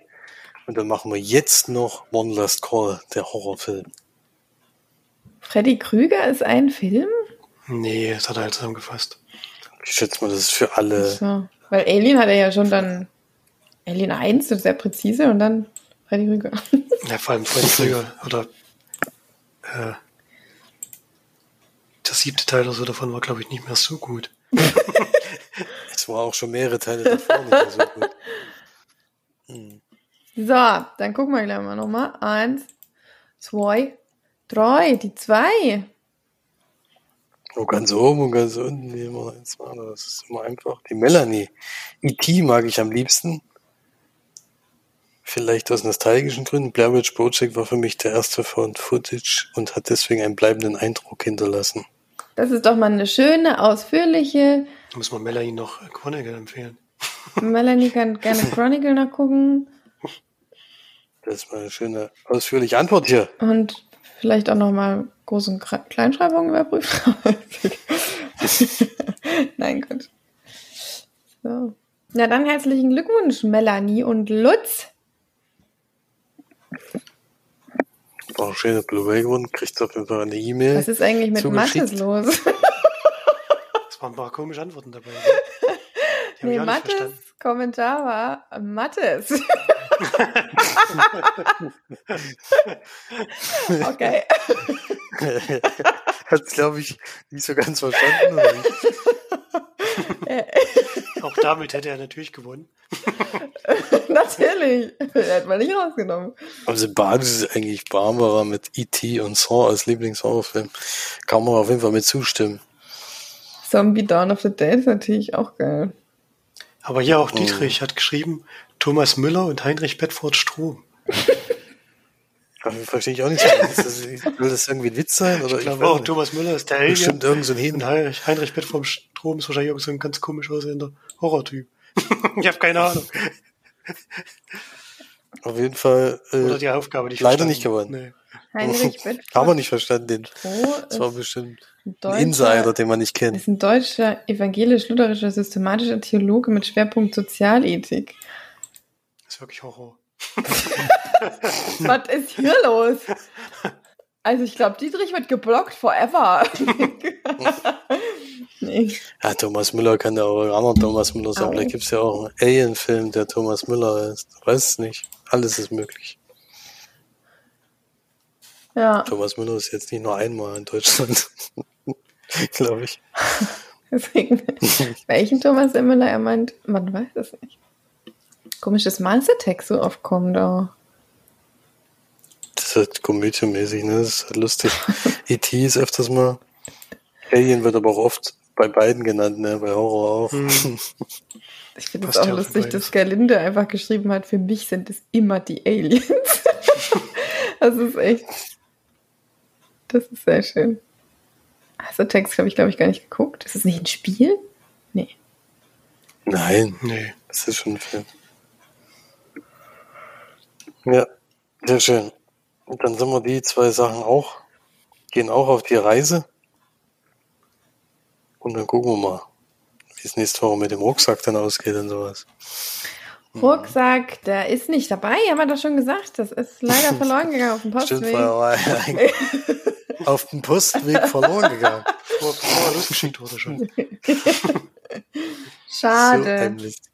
Und dann machen wir jetzt noch One Last Call, der Horrorfilm. Freddy Krüger ist ein Film? Nee, das hat er halt zusammengefasst. Ich schätze mal, das ist für alle. So. Weil Alien hat er ja schon dann Alien 1, sehr präzise, und dann Freddy Rüger. Ja, vor allem Freddy Krüger oder äh, der siebte Teil oder so davon war, glaube ich, nicht mehr so gut. <laughs> Es war auch schon mehrere Teile davor nicht mehr so gut. Hm. So, dann gucken wir gleich mal nochmal. Eins, zwei, drei, die zwei. Oh, ganz oben und ganz unten, immer eins. Das ist immer einfach. Die Melanie. E.T. mag ich am liebsten. Vielleicht aus nostalgischen Gründen. Blair Witch Project war für mich der erste Found Footage und hat deswegen einen bleibenden Eindruck hinterlassen. Das ist doch mal eine schöne, ausführliche. Da muss man Melanie noch Chronicle empfehlen. <laughs> Melanie kann gerne <laughs> Chronicle nachgucken Das ist mal eine schöne, ausführliche Antwort hier. und vielleicht auch nochmal Groß- und Kre- Kleinschreibung überprüfen. <laughs> Nein, gut. So. Na dann herzlichen Glückwunsch, Melanie und Lutz. War eine schöne Blu-ray geworden. Kriegt auf jeden Fall eine E-Mail. Was ist eigentlich mit. Mattes los? <laughs> Es waren ein paar komische Antworten dabei. Ne? Nee, Mattes verstanden. Kommentar war Mattes. <laughs> okay. Hat glaube ich, nicht so ganz verstanden. <laughs> Auch damit hätte er natürlich gewonnen. <laughs> Natürlich. Hätte man nicht rausgenommen. Am sympathischsten ist eigentlich Barbara mit E.T. und Saw als Lieblingshorrorfilm. Kann man auf jeden Fall mit zustimmen. Zombie Dawn of the Dead ist natürlich auch geil. Aber hier auch Dietrich hat geschrieben, Thomas Müller und Heinrich Bedford Strom. <laughs> Verstehe ich auch nicht das, will das irgendwie ein Witz sein? Oder Ich glaube auch, nicht. Thomas Müller ist der Alien. Bestimmt irgend so ein. Heinrich, Heinrich Bedford Strom ist wahrscheinlich irgend so ein ganz komisch aussehender Horrortyp. <laughs> ich habe keine Ahnung. Auf jeden Fall Oder äh, die Aufgabe nicht leider verstanden. nicht gewonnen. Nee. Heinrich Bedford <laughs> haben wir nicht verstanden. Den. Das war bestimmt ein Insider, den man nicht kennt. ist ein deutscher evangelisch-lutherischer systematischer Theologe mit Schwerpunkt Sozialethik. Das ist wirklich Horror. <laughs> <laughs> Was ist hier los? Also ich glaube, Dietrich wird geblockt forever. <laughs> nee. Ja, Thomas Müller kann ja auch ein anderer Thomas Müller sein. Vielleicht gibt's ja auch einen Alien-Film, der Thomas Müller ist. Du weißt es nicht. Alles ist möglich. Ja, Thomas Müller ist jetzt nicht nur einmal in Deutschland. <laughs> Glaube ich. deswegen. Welchen Thomas Müller er meint, man weiß es nicht. Komisch, dass Mastertext so oft kommt auch. Das ist halt komödienmäßig, ne? Das ist halt lustig. <laughs> E.T. ist öfters mal. Alien wird aber auch oft bei beiden genannt, ne? Bei Horror auch. Hm. <laughs> Ich finde es auch ja lustig, dass Gerlinde einfach geschrieben hat, für mich sind es immer die Aliens. <laughs> das ist echt. Das ist sehr schön. Du Text, habe ich, glaube ich, gar nicht geguckt. Ist es nicht ein Spiel? Nee. Nein, Nee. das ist schon ein Film. Ja, sehr schön. Und dann sind wir die zwei Sachen auch, gehen auch auf die Reise. Und dann gucken wir mal, wie es nächste Woche mit dem Rucksack dann ausgeht und sowas. Rucksack, der ist nicht dabei, haben wir doch schon gesagt. Das ist leider <laughs> verloren gegangen auf dem Stimmt, Postweg. war er <laughs> auf dem Postweg verloren gegangen. Vor, bevor er losgeschickt wurde schon. <laughs> So Schade. Mist.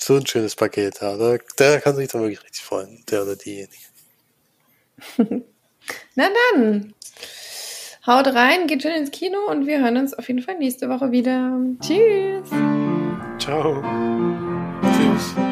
So ein schönes Paket, ja. Der, der kann sich da wirklich richtig freuen, der oder diejenige. <laughs> Na dann. Haut rein, geht schön ins Kino und wir hören uns auf jeden Fall nächste Woche wieder. Tschüss. Ciao. Tschüss.